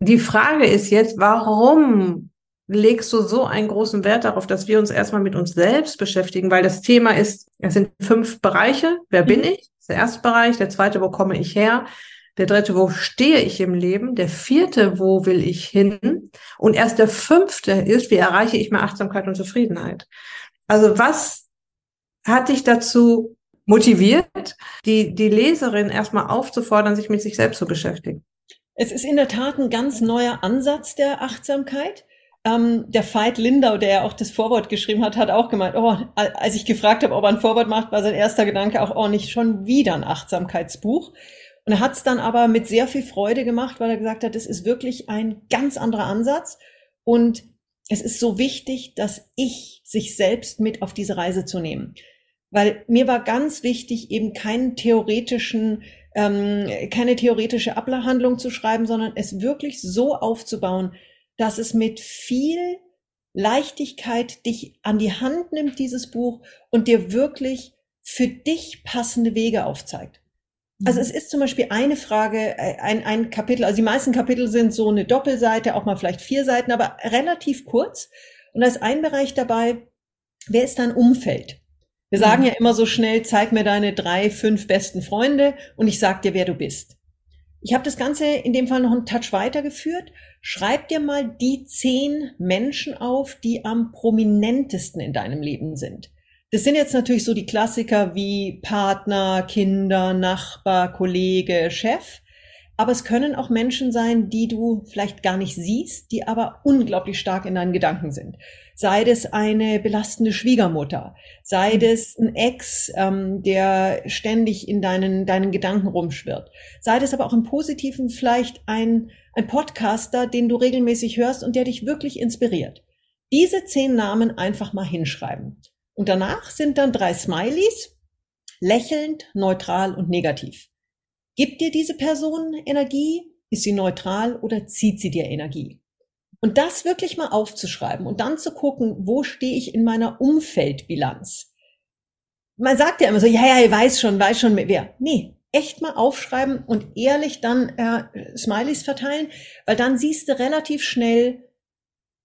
Die Frage ist jetzt, warum legst du so einen großen Wert darauf, dass wir uns erstmal mit uns selbst beschäftigen, weil das Thema ist, es sind fünf Bereiche. Wer bin mhm. ich? Der erste Bereich. Der zweite, wo komme ich her? Der dritte, wo stehe ich im Leben? Der vierte, wo will ich hin? Und erst der fünfte ist, wie erreiche ich mehr Achtsamkeit und Zufriedenheit? Also was hat dich dazu motiviert, die, die Leserin erstmal aufzufordern, sich mit sich selbst zu beschäftigen?
Es ist in der Tat ein ganz neuer Ansatz der Achtsamkeit. Ähm, der Veit Lindau, der ja auch das Vorwort geschrieben hat, hat auch gemeint, oh, als ich gefragt habe, ob er ein Vorwort macht, war sein erster Gedanke auch, oh, nicht schon wieder ein Achtsamkeitsbuch. Und er hat es dann aber mit sehr viel Freude gemacht, weil er gesagt hat, das ist wirklich ein ganz anderer Ansatz. Und es ist so wichtig, dass ich sich selbst mit auf diese Reise zu nehmen. Weil mir war ganz wichtig, eben keinen theoretischen ähm, keine theoretische Abhandlung zu schreiben, sondern es wirklich so aufzubauen, dass es mit viel Leichtigkeit dich an die Hand nimmt, dieses Buch, und dir wirklich für dich passende Wege aufzeigt. Also mhm. es ist zum Beispiel eine Frage, äh, ein, ein Kapitel, also die meisten Kapitel sind so eine Doppelseite, auch mal vielleicht vier Seiten, aber relativ kurz. Und da ist ein Bereich dabei, wer ist dein Umfeld? Wir mhm. sagen ja immer so schnell, zeig mir deine drei, fünf besten Freunde und ich sag dir, wer du bist. Ich habe das Ganze in dem Fall noch einen Touch weitergeführt. Schreib dir mal die zehn Menschen auf, die am prominentesten in deinem Leben sind. Das sind jetzt natürlich so die Klassiker wie Partner, Kinder, Nachbar, Kollege, Chef. Aber es können auch Menschen sein, die du vielleicht gar nicht siehst, die aber unglaublich stark in deinen Gedanken sind. Sei es eine belastende Schwiegermutter, sei mhm. es ein Ex, ähm, der ständig in deinen, deinen Gedanken rumschwirrt, sei es aber auch im Positiven vielleicht ein, ein Podcaster, den du regelmäßig hörst und der dich wirklich inspiriert. Diese zehn Namen einfach mal hinschreiben. Und danach sind dann drei Smileys, lächelnd, neutral und negativ. Gibt dir diese Person Energie? Ist sie neutral oder zieht sie dir Energie? Und das wirklich mal aufzuschreiben und dann zu gucken, wo stehe ich in meiner Umfeldbilanz? Man sagt ja immer so, ja, ja, ich weiß schon, weiß schon wer. Nee, echt mal aufschreiben und ehrlich dann äh, Smileys verteilen, weil dann siehst du relativ schnell,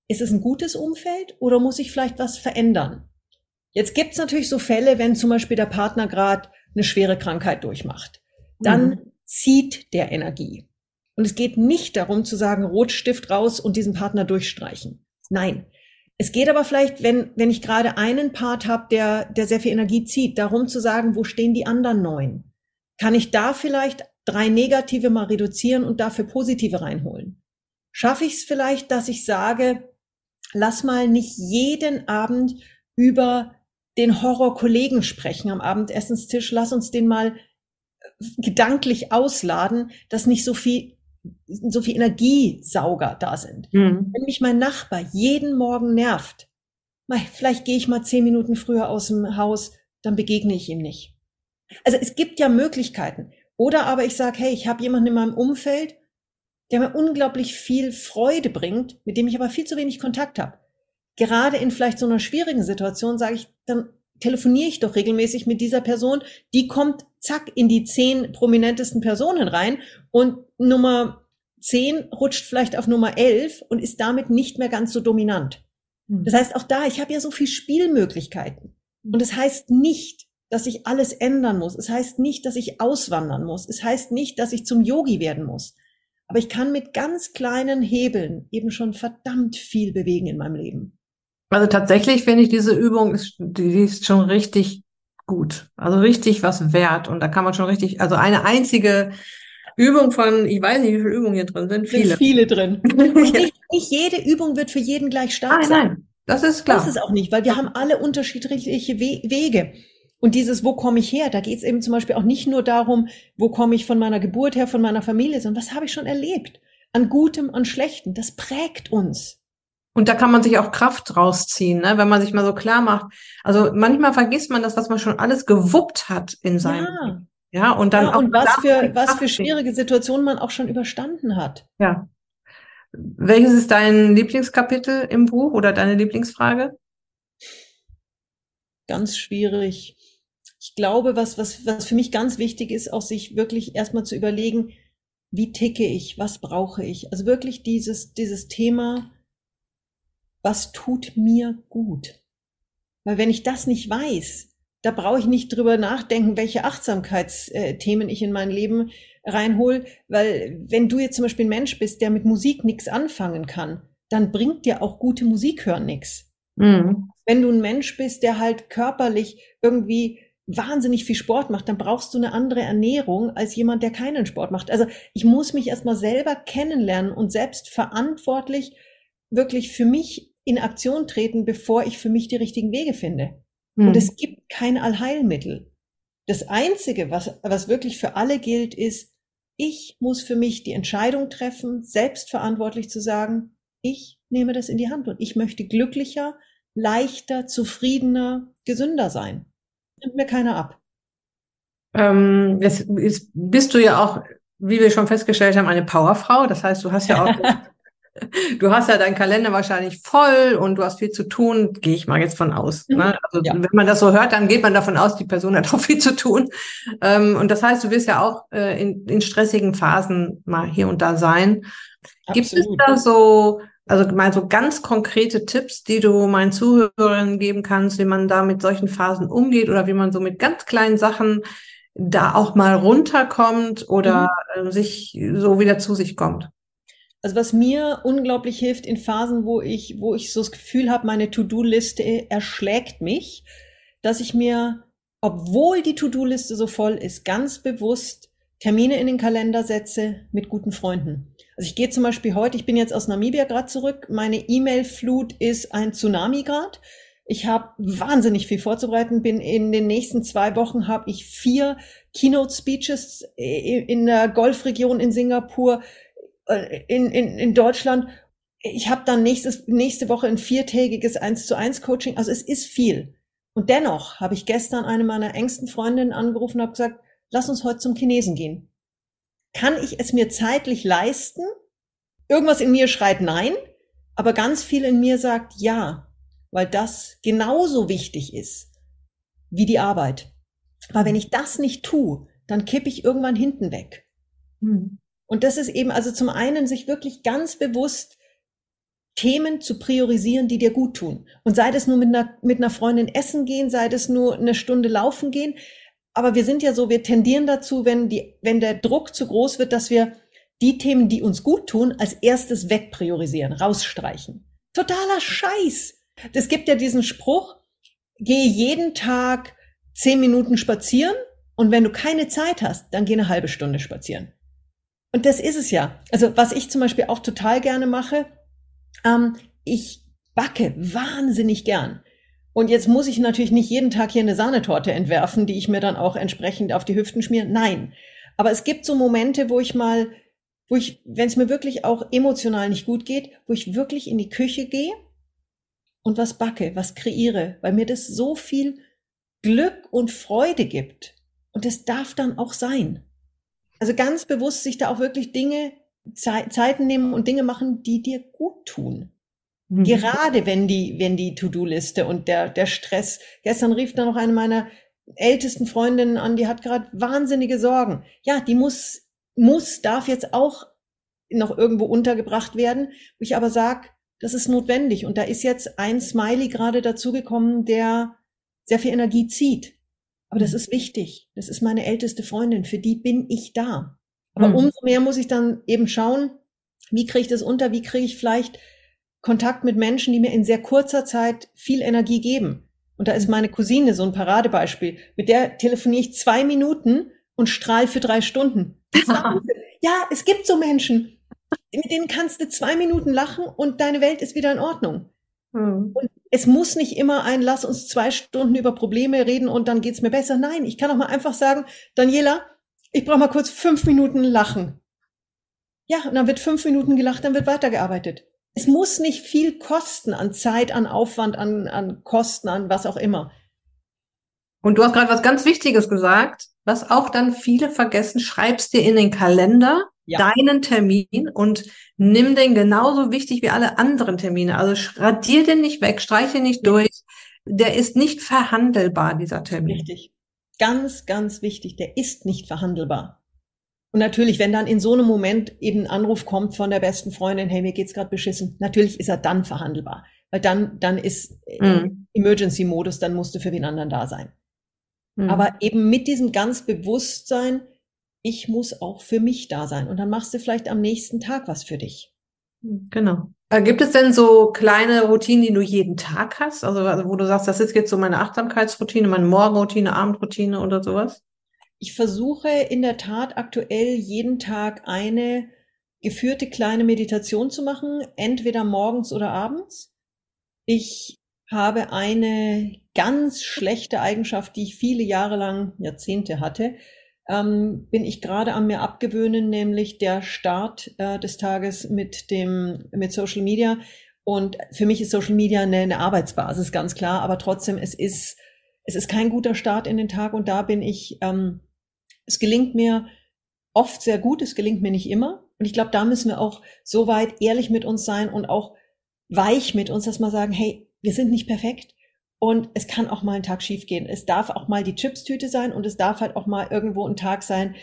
ist es ein gutes Umfeld oder muss ich vielleicht was verändern? Jetzt gibt's natürlich so Fälle, wenn zum Beispiel der Partner gerade eine schwere Krankheit durchmacht dann mhm. zieht der Energie. Und es geht nicht darum zu sagen, Rotstift raus und diesen Partner durchstreichen. Nein. Es geht aber vielleicht, wenn, wenn ich gerade einen Part habe, der, der sehr viel Energie zieht, darum zu sagen, wo stehen die anderen neun? Kann ich da vielleicht drei negative mal reduzieren und dafür positive reinholen? Schaffe ich es vielleicht, dass ich sage, lass mal nicht jeden Abend über den Horror-Kollegen sprechen am Abendessenstisch, lass uns den mal gedanklich ausladen, dass nicht so viel so viel Energiesauger da sind. Mhm. Wenn mich mein Nachbar jeden Morgen nervt, vielleicht gehe ich mal zehn Minuten früher aus dem Haus, dann begegne ich ihm nicht. Also es gibt ja Möglichkeiten. Oder aber ich sage, hey, ich habe jemanden in meinem Umfeld, der mir unglaublich viel Freude bringt, mit dem ich aber viel zu wenig Kontakt habe. Gerade in vielleicht so einer schwierigen Situation sage ich, dann telefoniere ich doch regelmäßig mit dieser Person. Die kommt zack in die zehn prominentesten Personen rein und Nummer zehn rutscht vielleicht auf Nummer elf und ist damit nicht mehr ganz so dominant. Hm. Das heißt, auch da, ich habe ja so viel Spielmöglichkeiten. Und es das heißt nicht, dass ich alles ändern muss. Es heißt nicht, dass ich auswandern muss. Es heißt nicht, dass ich zum Yogi werden muss. Aber ich kann mit ganz kleinen Hebeln eben schon verdammt viel bewegen in meinem Leben.
Also tatsächlich finde ich diese Übung ist, die ist schon richtig gut. Also richtig was wert. Und da kann man schon richtig, also eine einzige Übung von, ich weiß nicht, wie viele Übungen hier drin sind.
Viele. Sind viele drin. nicht, nicht, jede Übung wird für jeden gleich stark nein, sein. Nein,
das ist klar.
Das ist auch nicht, weil wir haben alle unterschiedliche We Wege. Und dieses, wo komme ich her, da geht es eben zum Beispiel auch nicht nur darum, wo komme ich von meiner Geburt her, von meiner Familie, sondern was habe ich schon erlebt? An Gutem, an Schlechtem. Das prägt uns.
Und da kann man sich auch Kraft rausziehen, ne? wenn man sich mal so klar macht. Also manchmal vergisst man das, was man schon alles gewuppt hat in seinem
ja. Ja, und dann ja, auch. Und was für, was für schwierige Situationen man auch schon überstanden hat.
Ja. Welches ist dein Lieblingskapitel im Buch oder deine Lieblingsfrage?
Ganz schwierig. Ich glaube, was, was, was für mich ganz wichtig ist, auch sich wirklich erstmal zu überlegen, wie ticke ich, was brauche ich? Also wirklich dieses, dieses Thema, was tut mir gut? Weil wenn ich das nicht weiß, da brauche ich nicht drüber nachdenken, welche Achtsamkeitsthemen ich in mein Leben reinhol, weil wenn du jetzt zum Beispiel ein Mensch bist, der mit Musik nichts anfangen kann, dann bringt dir auch gute Musik hören nichts. Mhm. Wenn du ein Mensch bist, der halt körperlich irgendwie wahnsinnig viel Sport macht, dann brauchst du eine andere Ernährung als jemand, der keinen Sport macht. Also ich muss mich erstmal selber kennenlernen und selbst verantwortlich wirklich für mich in Aktion treten, bevor ich für mich die richtigen Wege finde. Hm. Und es gibt kein Allheilmittel. Das Einzige, was, was wirklich für alle gilt, ist, ich muss für mich die Entscheidung treffen, selbstverantwortlich zu sagen, ich nehme das in die Hand und ich möchte glücklicher, leichter, zufriedener, gesünder sein. Nimmt mir keiner ab.
Ähm, jetzt, jetzt bist du ja auch, wie wir schon festgestellt haben, eine Powerfrau. Das heißt, du hast ja auch du hast ja deinen Kalender wahrscheinlich voll und du hast viel zu tun, gehe ich mal jetzt von aus. Mhm. Ne? Also ja. wenn man das so hört, dann geht man davon aus, die Person hat auch viel zu tun. Ähm, und das heißt, du wirst ja auch äh, in, in stressigen Phasen mal hier und da sein. Absolut. Gibt es da so, also mal so ganz konkrete Tipps, die du meinen Zuhörern geben kannst, wie man da mit solchen Phasen umgeht oder wie man so mit ganz kleinen Sachen da auch mal runterkommt oder mhm. äh, sich so wieder zu sich kommt?
Also was mir unglaublich hilft in Phasen, wo ich, wo ich so das Gefühl habe, meine To-Do-Liste erschlägt mich, dass ich mir, obwohl die To-Do-Liste so voll ist, ganz bewusst Termine in den Kalender setze mit guten Freunden. Also ich gehe zum Beispiel heute, ich bin jetzt aus Namibia gerade zurück, meine E-Mail-Flut ist ein Tsunami grad. Ich habe wahnsinnig viel vorzubereiten. Bin in den nächsten zwei Wochen habe ich vier Keynote-Speeches in der Golfregion in Singapur, äh, in, in, in Deutschland. Ich habe dann nächstes, nächste Woche ein viertägiges 1 zu 1 Coaching. Also es ist viel. Und dennoch habe ich gestern eine meiner engsten Freundinnen angerufen und habe gesagt, lass uns heute zum Chinesen gehen. Kann ich es mir zeitlich leisten? Irgendwas in mir schreit nein, aber ganz viel in mir sagt ja, weil das genauso wichtig ist wie die Arbeit. Weil wenn ich das nicht tue, dann kippe ich irgendwann hinten weg. Hm. Und das ist eben also zum einen sich wirklich ganz bewusst Themen zu priorisieren, die dir gut tun. Und sei das nur mit einer, mit einer Freundin essen gehen, sei das nur eine Stunde laufen gehen. Aber wir sind ja so, wir tendieren dazu, wenn die, wenn der Druck zu groß wird, dass wir die Themen, die uns gut tun, als erstes wegpriorisieren, rausstreichen. Totaler Scheiß. Es gibt ja diesen Spruch, gehe jeden Tag zehn Minuten spazieren und wenn du keine Zeit hast, dann geh eine halbe Stunde spazieren. Und das ist es ja. Also was ich zum Beispiel auch total gerne mache, ähm, ich backe wahnsinnig gern. Und jetzt muss ich natürlich nicht jeden Tag hier eine Sahnetorte entwerfen, die ich mir dann auch entsprechend auf die Hüften schmiere. Nein. Aber es gibt so Momente, wo ich mal, wo ich, wenn es mir wirklich auch emotional nicht gut geht, wo ich wirklich in die Küche gehe und was backe, was kreiere, weil mir das so viel Glück und Freude gibt. Und das darf dann auch sein. Also ganz bewusst sich da auch wirklich Dinge, Ze Zeiten nehmen und Dinge machen, die dir gut tun. Mhm. Gerade wenn die, wenn die To-Do-Liste und der, der Stress. Gestern rief da noch eine meiner ältesten Freundinnen an, die hat gerade wahnsinnige Sorgen. Ja, die muss, muss, darf jetzt auch noch irgendwo untergebracht werden, wo ich aber sag, das ist notwendig. Und da ist jetzt ein Smiley gerade dazugekommen, der sehr viel Energie zieht. Aber das ist wichtig. Das ist meine älteste Freundin. Für die bin ich da. Aber mhm. umso mehr muss ich dann eben schauen, wie kriege ich das unter? Wie kriege ich vielleicht Kontakt mit Menschen, die mir in sehr kurzer Zeit viel Energie geben? Und da ist meine Cousine so ein Paradebeispiel. Mit der telefoniere ich zwei Minuten und strahl für drei Stunden. ja, es gibt so Menschen, mit denen kannst du zwei Minuten lachen und deine Welt ist wieder in Ordnung. Mhm. Und es muss nicht immer ein, lass uns zwei Stunden über Probleme reden und dann geht's mir besser. Nein, ich kann auch mal einfach sagen, Daniela, ich brauche mal kurz fünf Minuten lachen. Ja, und dann wird fünf Minuten gelacht, dann wird weitergearbeitet. Es muss nicht viel kosten an Zeit, an Aufwand, an, an Kosten, an was auch immer.
Und du hast gerade was ganz Wichtiges gesagt, was auch dann viele vergessen. Schreibst dir in den Kalender ja. deinen Termin und nimm den genauso wichtig wie alle anderen Termine. Also radier den nicht weg, streich den nicht durch. Der ist nicht verhandelbar, dieser Termin.
Richtig. Ganz, ganz wichtig. Der ist nicht verhandelbar. Und natürlich, wenn dann in so einem Moment eben ein Anruf kommt von der besten Freundin, hey, mir geht's gerade beschissen, natürlich ist er dann verhandelbar. Weil dann, dann ist mhm. Emergency-Modus, dann musst du für den anderen da sein. Mhm. Aber eben mit diesem ganz Bewusstsein, ich muss auch für mich da sein. Und dann machst du vielleicht am nächsten Tag was für dich.
Genau. Äh, gibt es denn so kleine Routinen, die du jeden Tag hast? Also, wo du sagst, das ist jetzt so meine Achtsamkeitsroutine, meine Morgenroutine, Abendroutine oder sowas?
Ich versuche in der Tat aktuell jeden Tag eine geführte kleine Meditation zu machen, entweder morgens oder abends. Ich habe eine ganz schlechte Eigenschaft, die ich viele Jahre lang, Jahrzehnte hatte ähm, bin ich gerade an mir abgewöhnen, nämlich der Start äh, des Tages mit dem mit Social Media. Und für mich ist Social Media eine, eine Arbeitsbasis, ganz klar. Aber trotzdem, es ist es ist kein guter Start in den Tag. Und da bin ich. Ähm, es gelingt mir oft sehr gut. Es gelingt mir nicht immer. Und ich glaube, da müssen wir auch so weit ehrlich mit uns sein und auch weich mit uns, dass wir sagen, hey, wir sind nicht perfekt. Und es kann auch mal ein Tag schiefgehen. Es darf auch mal die Chipstüte sein und es darf halt auch mal irgendwo ein Tag sein,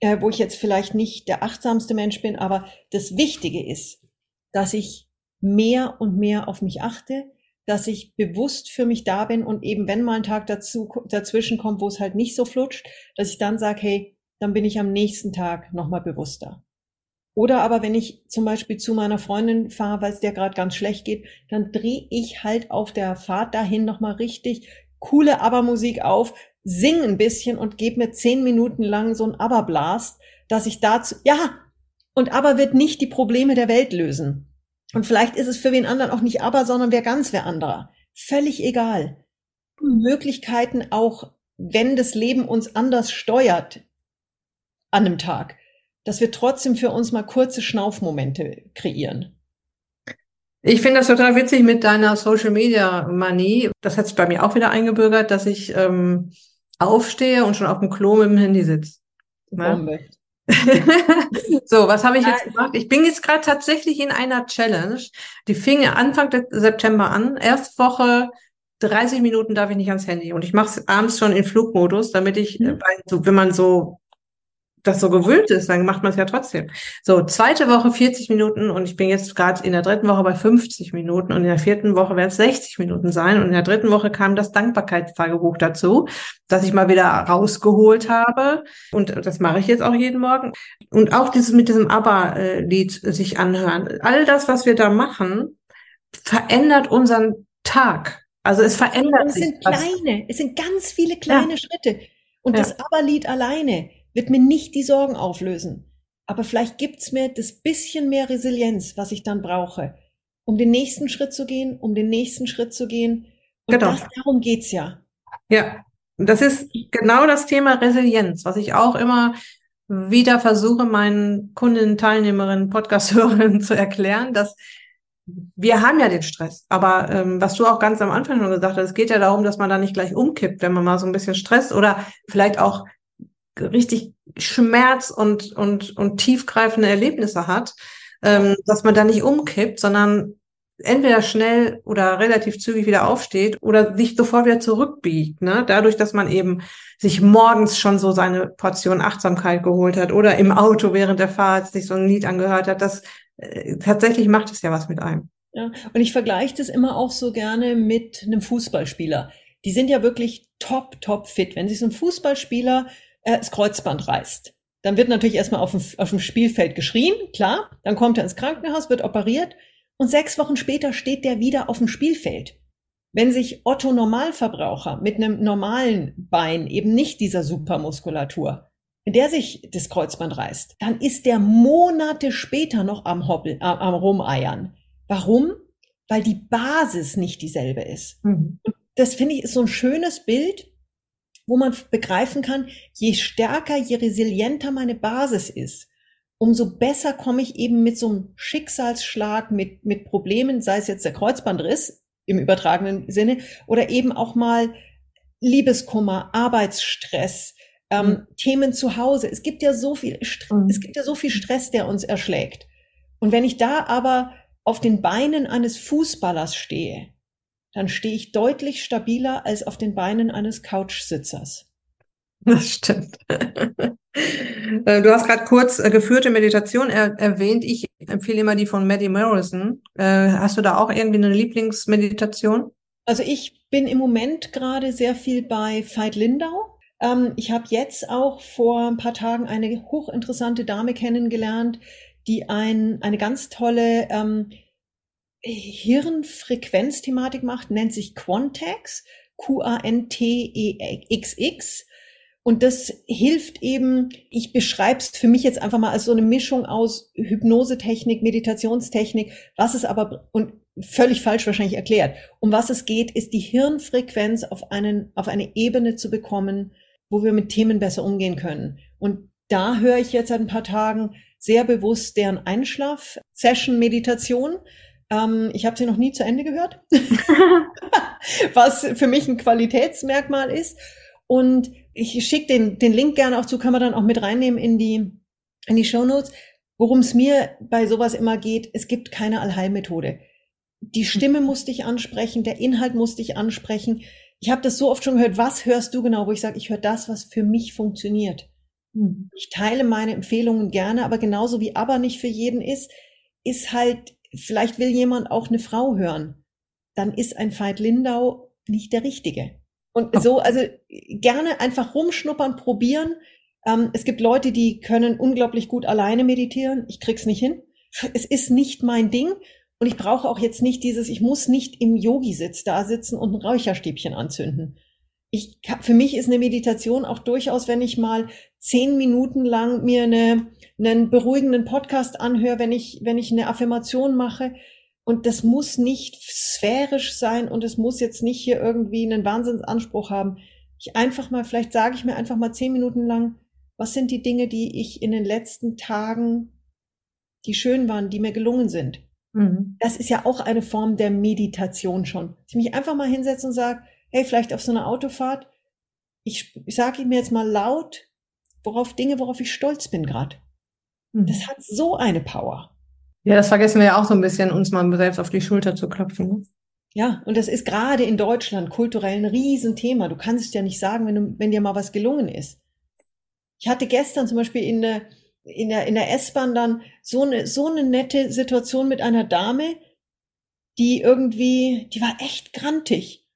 äh, wo ich jetzt vielleicht nicht der achtsamste Mensch bin, aber das Wichtige ist, dass ich mehr und mehr auf mich achte, dass ich bewusst für mich da bin und eben wenn mal ein Tag dazu, dazwischen kommt, wo es halt nicht so flutscht, dass ich dann sage, hey, dann bin ich am nächsten Tag nochmal bewusster. Oder aber wenn ich zum Beispiel zu meiner Freundin fahre, weil es der gerade ganz schlecht geht, dann drehe ich halt auf der Fahrt dahin nochmal richtig coole ABBA-Musik auf, sing ein bisschen und gebe mir zehn Minuten lang so ein ABBA-Blast, dass ich dazu, ja, und ABBA wird nicht die Probleme der Welt lösen. Und vielleicht ist es für wen anderen auch nicht ABBA, sondern wer ganz wer anderer. Völlig egal. Möglichkeiten auch, wenn das Leben uns anders steuert an einem Tag dass wir trotzdem für uns mal kurze Schnaufmomente kreieren.
Ich finde das total witzig mit deiner Social Media Manie. Das hat sich bei mir auch wieder eingebürgert, dass ich ähm, aufstehe und schon auf dem Klo mit dem Handy sitze. Ne? so, was habe ich jetzt gemacht? Ich bin jetzt gerade tatsächlich in einer Challenge. Die fing Anfang September an. Erste Woche 30 Minuten darf ich nicht ans Handy. Und ich mache es abends schon in Flugmodus, damit ich, mhm. wenn man so das so gewöhnt ist, dann macht man es ja trotzdem. So, zweite Woche 40 Minuten und ich bin jetzt gerade in der dritten Woche bei 50 Minuten und in der vierten Woche werden es 60 Minuten sein und in der dritten Woche kam das Dankbarkeitstagebuch dazu, das ich mal wieder rausgeholt habe und das mache ich jetzt auch jeden Morgen. Und auch dieses mit diesem ABBA-Lied sich anhören. All das, was wir da machen, verändert unseren Tag. Also es verändert
es sich. Es sind kleine, es sind ganz viele kleine ja. Schritte. Und ja. das ABBA-Lied alleine, wird mir nicht die Sorgen auflösen. Aber vielleicht gibt's mir das bisschen mehr Resilienz, was ich dann brauche, um den nächsten Schritt zu gehen, um den nächsten Schritt zu gehen. Und genau. das, darum geht's ja.
Ja, das ist genau das Thema Resilienz, was ich auch immer wieder versuche, meinen Kundinnen, Teilnehmerinnen, Podcast-Hörerinnen zu erklären, dass wir haben ja den Stress, aber ähm, was du auch ganz am Anfang schon gesagt hast, es geht ja darum, dass man da nicht gleich umkippt, wenn man mal so ein bisschen Stress oder vielleicht auch richtig Schmerz und, und, und tiefgreifende Erlebnisse hat, ähm, dass man da nicht umkippt, sondern entweder schnell oder relativ zügig wieder aufsteht oder sich sofort wieder zurückbiegt. Ne? Dadurch, dass man eben sich morgens schon so seine Portion Achtsamkeit geholt hat oder im Auto während der Fahrt sich so ein Lied angehört hat, das äh, tatsächlich macht es ja was mit einem.
Ja, und ich vergleiche das immer auch so gerne mit einem Fußballspieler. Die sind ja wirklich top, top fit. Wenn sich so ein Fußballspieler äh, das Kreuzband reißt, dann wird natürlich erstmal auf dem, auf dem Spielfeld geschrien, klar. Dann kommt er ins Krankenhaus, wird operiert und sechs Wochen später steht der wieder auf dem Spielfeld. Wenn sich Otto Normalverbraucher mit einem normalen Bein, eben nicht dieser Supermuskulatur, wenn der sich das Kreuzband reißt, dann ist der Monate später noch am Hoppel, äh, am Rumeiern. Warum? Weil die Basis nicht dieselbe ist. Mhm. Und das finde ich ist so ein schönes Bild, wo man begreifen kann, je stärker, je resilienter meine Basis ist, umso besser komme ich eben mit so einem Schicksalsschlag, mit, mit Problemen, sei es jetzt der Kreuzbandriss im übertragenen Sinne oder eben auch mal Liebeskummer, Arbeitsstress, ähm, mhm. Themen zu Hause. Es gibt ja so viel, mhm. es gibt ja so viel Stress, der uns erschlägt. Und wenn ich da aber auf den Beinen eines Fußballers stehe, dann stehe ich deutlich stabiler als auf den Beinen eines Couchsitzers.
Das stimmt. Äh, du hast gerade kurz äh, geführte Meditation er erwähnt. Ich empfehle immer die von Maddie Morrison. Äh, hast du da auch irgendwie eine Lieblingsmeditation?
Also ich bin im Moment gerade sehr viel bei Veit Lindau. Ähm, ich habe jetzt auch vor ein paar Tagen eine hochinteressante Dame kennengelernt, die ein, eine ganz tolle ähm, Hirnfrequenzthematik macht, nennt sich Quantex, Q-A-N-T-E-X-X. Und das hilft eben, ich beschreibe es für mich jetzt einfach mal als so eine Mischung aus Hypnosetechnik, Meditationstechnik, was es aber, und völlig falsch wahrscheinlich erklärt, um was es geht, ist die Hirnfrequenz auf, einen, auf eine Ebene zu bekommen, wo wir mit Themen besser umgehen können. Und da höre ich jetzt seit ein paar Tagen sehr bewusst deren Einschlaf-Session-Meditation. Ähm, ich habe sie noch nie zu Ende gehört, was für mich ein Qualitätsmerkmal ist. Und ich schicke den, den Link gerne auch zu, kann man dann auch mit reinnehmen in die, in die Show Notes. Worum es mir bei sowas immer geht, es gibt keine Allheilmethode. Die Stimme musste ich ansprechen, der Inhalt musste ich ansprechen. Ich habe das so oft schon gehört, was hörst du genau, wo ich sage, ich höre das, was für mich funktioniert. Hm. Ich teile meine Empfehlungen gerne, aber genauso wie aber nicht für jeden ist, ist halt, vielleicht will jemand auch eine Frau hören. Dann ist ein Veit Lindau nicht der Richtige. Und so, also gerne einfach rumschnuppern, probieren. Ähm, es gibt Leute, die können unglaublich gut alleine meditieren. Ich krieg's nicht hin. Es ist nicht mein Ding. Und ich brauche auch jetzt nicht dieses, ich muss nicht im Yogi-Sitz da sitzen und ein Räucherstäbchen anzünden. Ich, für mich ist eine Meditation auch durchaus, wenn ich mal zehn Minuten lang mir eine, einen beruhigenden Podcast anhöre, wenn ich, wenn ich eine Affirmation mache, und das muss nicht sphärisch sein und es muss jetzt nicht hier irgendwie einen Wahnsinnsanspruch haben. Ich einfach mal, vielleicht sage ich mir einfach mal zehn Minuten lang, was sind die Dinge, die ich in den letzten Tagen, die schön waren, die mir gelungen sind. Mhm. Das ist ja auch eine Form der Meditation schon. Ich mich einfach mal hinsetze und sage, hey, vielleicht auf so einer Autofahrt, ich, ich sage mir jetzt mal laut, worauf Dinge, worauf ich stolz bin gerade. Mhm. Das hat so eine Power.
Ja, das vergessen wir ja auch so ein bisschen, uns mal selbst auf die Schulter zu klopfen. Ne?
Ja, und das ist gerade in Deutschland kulturell ein Riesenthema. Du kannst es ja nicht sagen, wenn, du, wenn dir mal was gelungen ist. Ich hatte gestern zum Beispiel in der, in der, in der S-Bahn dann so eine, so eine nette Situation mit einer Dame, die irgendwie, die war echt grantig.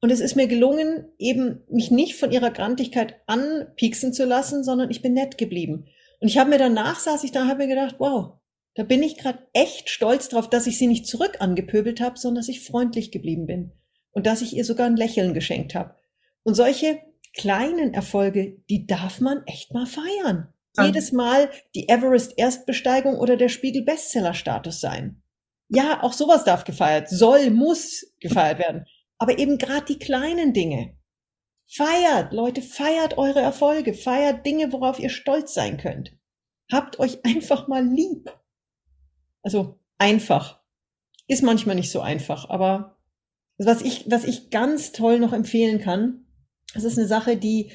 Und es ist mir gelungen, eben mich nicht von ihrer Grantigkeit anpieksen zu lassen, sondern ich bin nett geblieben. Und ich habe mir danach, saß ich da, habe mir gedacht, wow, da bin ich gerade echt stolz drauf, dass ich sie nicht zurück angepöbelt habe, sondern dass ich freundlich geblieben bin und dass ich ihr sogar ein Lächeln geschenkt habe. Und solche kleinen Erfolge, die darf man echt mal feiern. Ja. Jedes Mal die Everest Erstbesteigung oder der Spiegel Bestseller Status sein. Ja, auch sowas darf gefeiert, soll, muss gefeiert werden. Aber eben gerade die kleinen Dinge. Feiert, Leute, feiert eure Erfolge, feiert Dinge, worauf ihr stolz sein könnt. Habt euch einfach mal lieb. Also einfach. Ist manchmal nicht so einfach, aber was ich, was ich ganz toll noch empfehlen kann, das ist eine Sache, die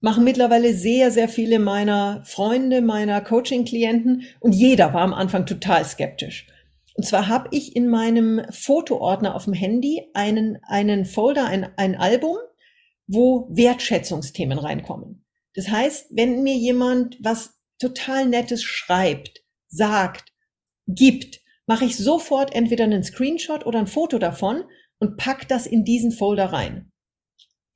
machen mittlerweile sehr, sehr viele meiner Freunde, meiner Coaching-Klienten und jeder war am Anfang total skeptisch. Und zwar habe ich in meinem Fotoordner auf dem Handy einen, einen Folder, ein, ein Album, wo Wertschätzungsthemen reinkommen. Das heißt, wenn mir jemand was total Nettes schreibt, sagt, gibt, mache ich sofort entweder einen Screenshot oder ein Foto davon und pack das in diesen Folder rein.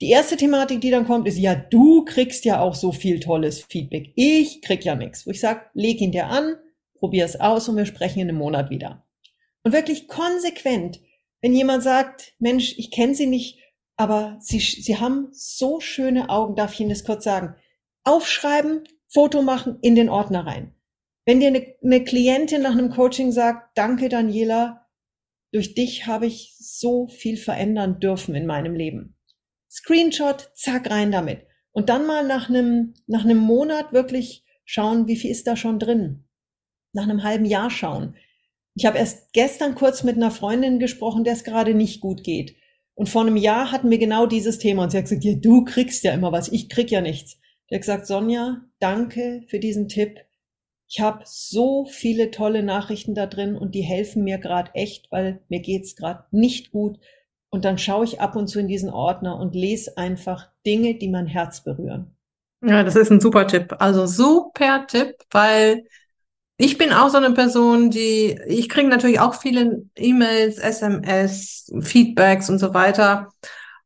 Die erste Thematik, die dann kommt, ist, ja, du kriegst ja auch so viel tolles Feedback. Ich krieg ja nichts. Wo ich sage, leg ihn dir an, probier es aus und wir sprechen in einem Monat wieder. Und wirklich konsequent, wenn jemand sagt, Mensch, ich kenne Sie nicht, aber Sie, Sie haben so schöne Augen, darf ich Ihnen das kurz sagen. Aufschreiben, Foto machen, in den Ordner rein. Wenn dir eine, eine Klientin nach einem Coaching sagt, danke Daniela, durch dich habe ich so viel verändern dürfen in meinem Leben. Screenshot, zack, rein damit. Und dann mal nach einem, nach einem Monat wirklich schauen, wie viel ist da schon drin. Nach einem halben Jahr schauen. Ich habe erst gestern kurz mit einer Freundin gesprochen, der es gerade nicht gut geht. Und vor einem Jahr hatten wir genau dieses Thema und sie hat gesagt, ja, du kriegst ja immer was, ich krieg ja nichts. Der hat gesagt, Sonja, danke für diesen Tipp. Ich habe so viele tolle Nachrichten da drin und die helfen mir gerade echt, weil mir geht's gerade nicht gut. Und dann schaue ich ab und zu in diesen Ordner und lese einfach Dinge, die mein Herz berühren.
Ja, das ist ein super Tipp. Also super Tipp, weil ich bin auch so eine Person, die, ich kriege natürlich auch viele E-Mails, SMS, Feedbacks und so weiter.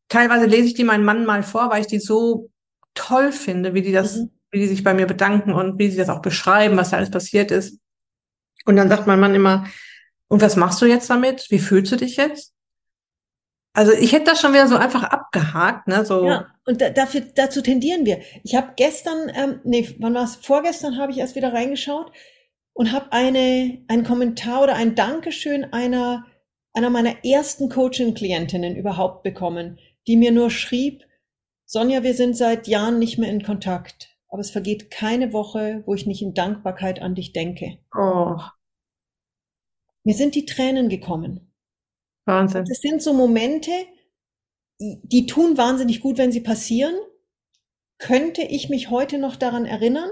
Teilweise lese ich die meinem Mann mal vor, weil ich die so toll finde, wie die das, mhm. wie die sich bei mir bedanken und wie sie das auch beschreiben, was da alles passiert ist. Und dann sagt mein Mann immer, und was machst du jetzt damit? Wie fühlst du dich jetzt? Also ich hätte das schon wieder so einfach abgehakt, ne? So.
Ja, und da, dafür, dazu tendieren wir. Ich habe gestern, ähm, nee, wann war es? Vorgestern habe ich erst wieder reingeschaut und habe eine, einen Kommentar oder ein Dankeschön einer, einer meiner ersten Coaching-Klientinnen überhaupt bekommen, die mir nur schrieb, Sonja, wir sind seit Jahren nicht mehr in Kontakt, aber es vergeht keine Woche, wo ich nicht in Dankbarkeit an dich denke. Oh. Mir sind die Tränen gekommen. Wahnsinn. Das sind so Momente, die tun wahnsinnig gut, wenn sie passieren. Könnte ich mich heute noch daran erinnern?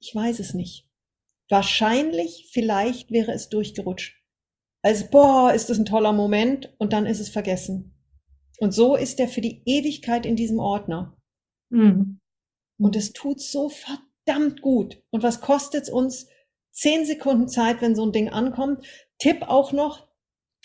Ich weiß es nicht. Wahrscheinlich, vielleicht wäre es durchgerutscht. Als, boah, ist das ein toller Moment und dann ist es vergessen. Und so ist er für die Ewigkeit in diesem Ordner. Mhm. Und es tut so verdammt gut. Und was kostet es uns? Zehn Sekunden Zeit, wenn so ein Ding ankommt. Tipp auch noch,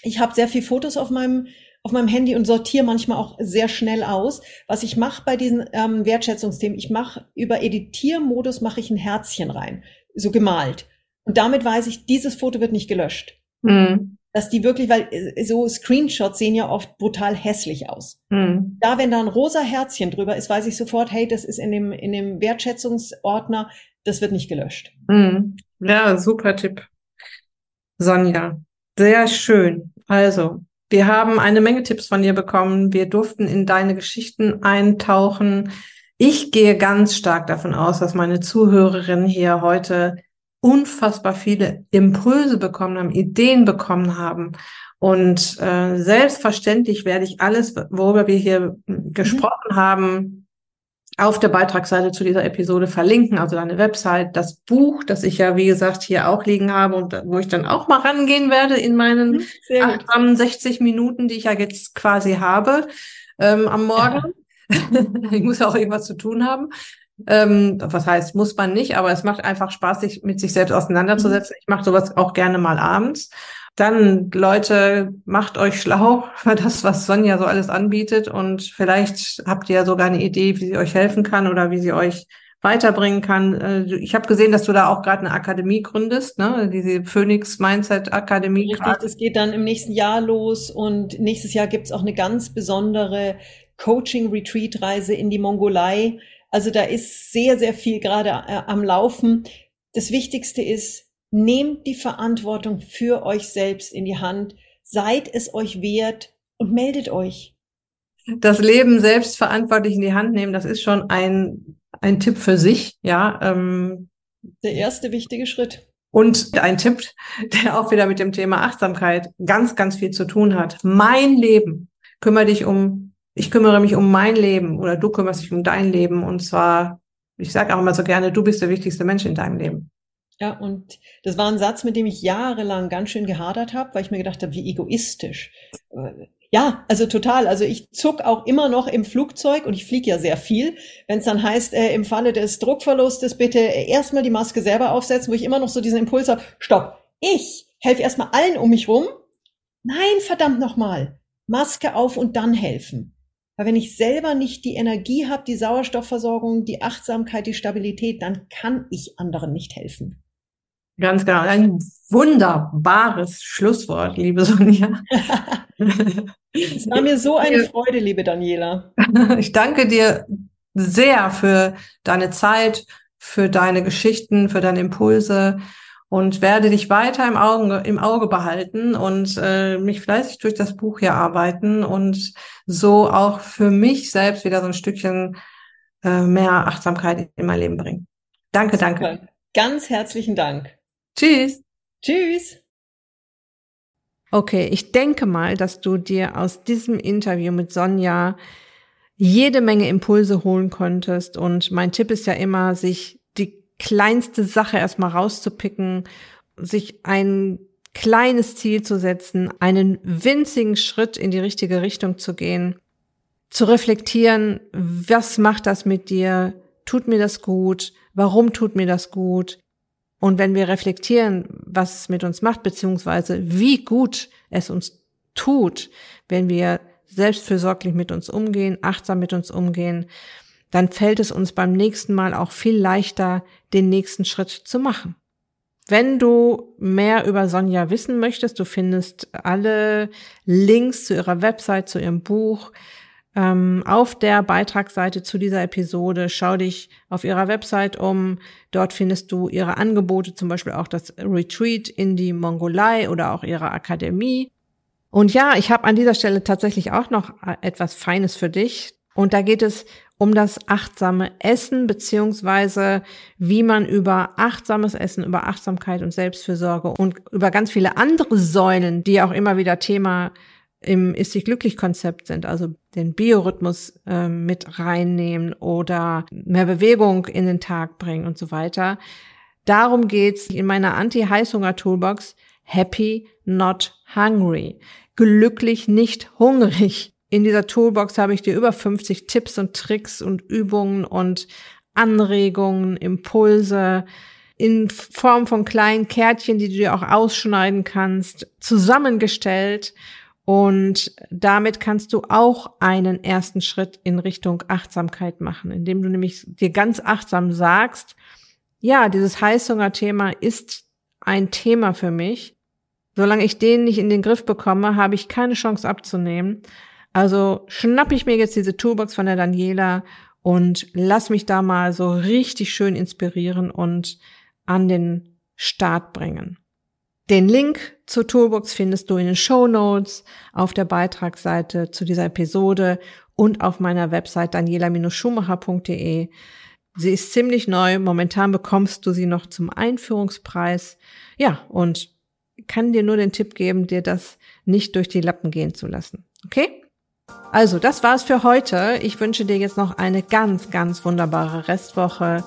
ich habe sehr viel Fotos auf meinem auf meinem Handy und sortiere manchmal auch sehr schnell aus. Was ich mache bei diesen ähm, Wertschätzungsthemen, ich mache über Editiermodus mache ich ein Herzchen rein, so gemalt. Und damit weiß ich, dieses Foto wird nicht gelöscht. Mhm dass die wirklich, weil äh, so Screenshots sehen ja oft brutal hässlich aus. Mhm. Da, wenn da ein rosa Herzchen drüber ist, weiß ich sofort, hey, das ist in dem, in dem Wertschätzungsordner, das wird nicht gelöscht.
Mhm. Ja, super Tipp. Sonja, sehr schön. Also, wir haben eine Menge Tipps von dir bekommen. Wir durften in deine Geschichten eintauchen. Ich gehe ganz stark davon aus, dass meine Zuhörerinnen hier heute unfassbar viele Impulse bekommen haben, Ideen bekommen haben. Und äh, selbstverständlich werde ich alles, worüber wir hier mhm. gesprochen haben, auf der Beitragsseite zu dieser Episode verlinken, also deine Website, das Buch, das ich ja, wie gesagt, hier auch liegen habe und wo ich dann auch mal rangehen werde in meinen mhm, 60 Minuten, die ich ja jetzt quasi habe ähm, am Morgen. Ja. ich muss ja auch irgendwas zu tun haben. Ähm, was heißt, muss man nicht, aber es macht einfach Spaß, sich mit sich selbst auseinanderzusetzen. Ich mache sowas auch gerne mal abends. Dann, Leute, macht euch schlau für das, was Sonja so alles anbietet. Und vielleicht habt ihr ja sogar eine Idee, wie sie euch helfen kann oder wie sie euch weiterbringen kann. Äh, ich habe gesehen, dass du da auch gerade eine Akademie gründest, ne? diese Phoenix Mindset Akademie.
Richtig, grad. das geht dann im nächsten Jahr los und nächstes Jahr gibt's auch eine ganz besondere Coaching-Retreat-Reise in die Mongolei. Also da ist sehr, sehr viel gerade äh, am Laufen. Das Wichtigste ist, nehmt die Verantwortung für euch selbst in die Hand, seid es euch wert und meldet euch.
Das Leben selbst verantwortlich in die Hand nehmen, das ist schon ein, ein Tipp für sich, ja. Ähm,
Der erste wichtige Schritt.
Und ein Tipp, der auch wieder mit dem Thema Achtsamkeit ganz, ganz viel zu tun hat. Mein Leben. Kümmere dich um ich kümmere mich um mein Leben oder du kümmerst dich um dein Leben. Und zwar, ich sage auch immer so gerne, du bist der wichtigste Mensch in deinem Leben.
Ja, und das war ein Satz, mit dem ich jahrelang ganz schön gehadert habe, weil ich mir gedacht habe, wie egoistisch. Ja, also total. Also ich zuck auch immer noch im Flugzeug und ich fliege ja sehr viel, wenn es dann heißt, äh, im Falle des Druckverlustes bitte erstmal die Maske selber aufsetzen, wo ich immer noch so diesen Impuls habe, stopp, ich helfe erstmal allen um mich rum. Nein, verdammt nochmal. Maske auf und dann helfen. Weil wenn ich selber nicht die Energie habe, die Sauerstoffversorgung, die Achtsamkeit, die Stabilität, dann kann ich anderen nicht helfen.
Ganz genau. Ein wunderbares Schlusswort, liebe Sonja.
es war mir so eine Freude, liebe Daniela.
Ich danke dir sehr für deine Zeit, für deine Geschichten, für deine Impulse und werde dich weiter im Auge, im Auge behalten und äh, mich fleißig durch das Buch hier arbeiten und so auch für mich selbst wieder so ein Stückchen äh, mehr Achtsamkeit in mein Leben bringen. Danke, danke.
Ganz herzlichen Dank.
Tschüss.
Tschüss.
Okay, ich denke mal, dass du dir aus diesem Interview mit Sonja jede Menge Impulse holen konntest. Und mein Tipp ist ja immer, sich kleinste Sache erstmal rauszupicken, sich ein kleines Ziel zu setzen, einen winzigen Schritt in die richtige Richtung zu gehen, zu reflektieren, was macht das mit dir? Tut mir das gut? Warum tut mir das gut? Und wenn wir reflektieren, was es mit uns macht, beziehungsweise wie gut es uns tut, wenn wir selbstfürsorglich mit uns umgehen, achtsam mit uns umgehen, dann fällt es uns beim nächsten Mal auch viel leichter, den nächsten Schritt zu machen. Wenn du mehr über Sonja wissen möchtest, du findest alle Links zu ihrer Website, zu ihrem Buch ähm, auf der Beitragsseite zu dieser Episode. Schau dich auf ihrer Website um. Dort findest du ihre Angebote, zum Beispiel auch das Retreat in die Mongolei oder auch ihre Akademie. Und ja, ich habe an dieser Stelle tatsächlich auch noch etwas Feines für dich. Und da geht es um das achtsame Essen beziehungsweise wie man über achtsames Essen, über Achtsamkeit und Selbstfürsorge und über ganz viele andere Säulen, die auch immer wieder Thema im Ist sich glücklich Konzept sind, also den Biorhythmus äh, mit reinnehmen oder mehr Bewegung in den Tag bringen und so weiter. Darum geht's in meiner Anti-Heißhunger-Toolbox Happy Not Hungry. Glücklich nicht hungrig. In dieser Toolbox habe ich dir über 50 Tipps und Tricks und Übungen und Anregungen, Impulse in Form von kleinen Kärtchen, die du dir auch ausschneiden kannst, zusammengestellt. Und damit kannst du auch einen ersten Schritt in Richtung Achtsamkeit machen, indem du nämlich dir ganz achtsam sagst, ja, dieses Heißhunger-Thema ist ein Thema für mich. Solange ich den nicht in den Griff bekomme, habe ich keine Chance abzunehmen. Also schnapp ich mir jetzt diese Toolbox von der Daniela und lass mich da mal so richtig schön inspirieren und an den Start bringen. Den Link zur Toolbox findest du in den Show Notes, auf der Beitragsseite zu dieser Episode und auf meiner Website daniela-schumacher.de. Sie ist ziemlich neu. Momentan bekommst du sie noch zum Einführungspreis. Ja, und kann dir nur den Tipp geben, dir das nicht durch die Lappen gehen zu lassen. Okay? Also, das war's für heute. Ich wünsche dir jetzt noch eine ganz, ganz wunderbare Restwoche.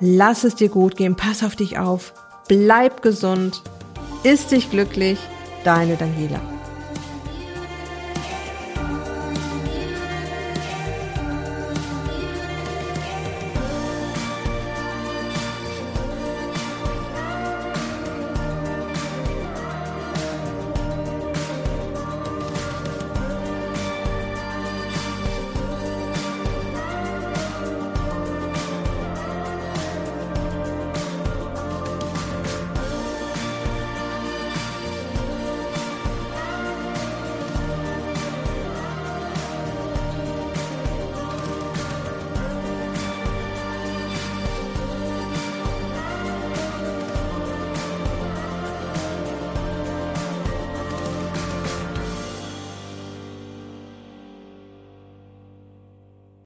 Lass es dir gut gehen, pass auf dich auf, bleib gesund, ist dich glücklich, deine Daniela.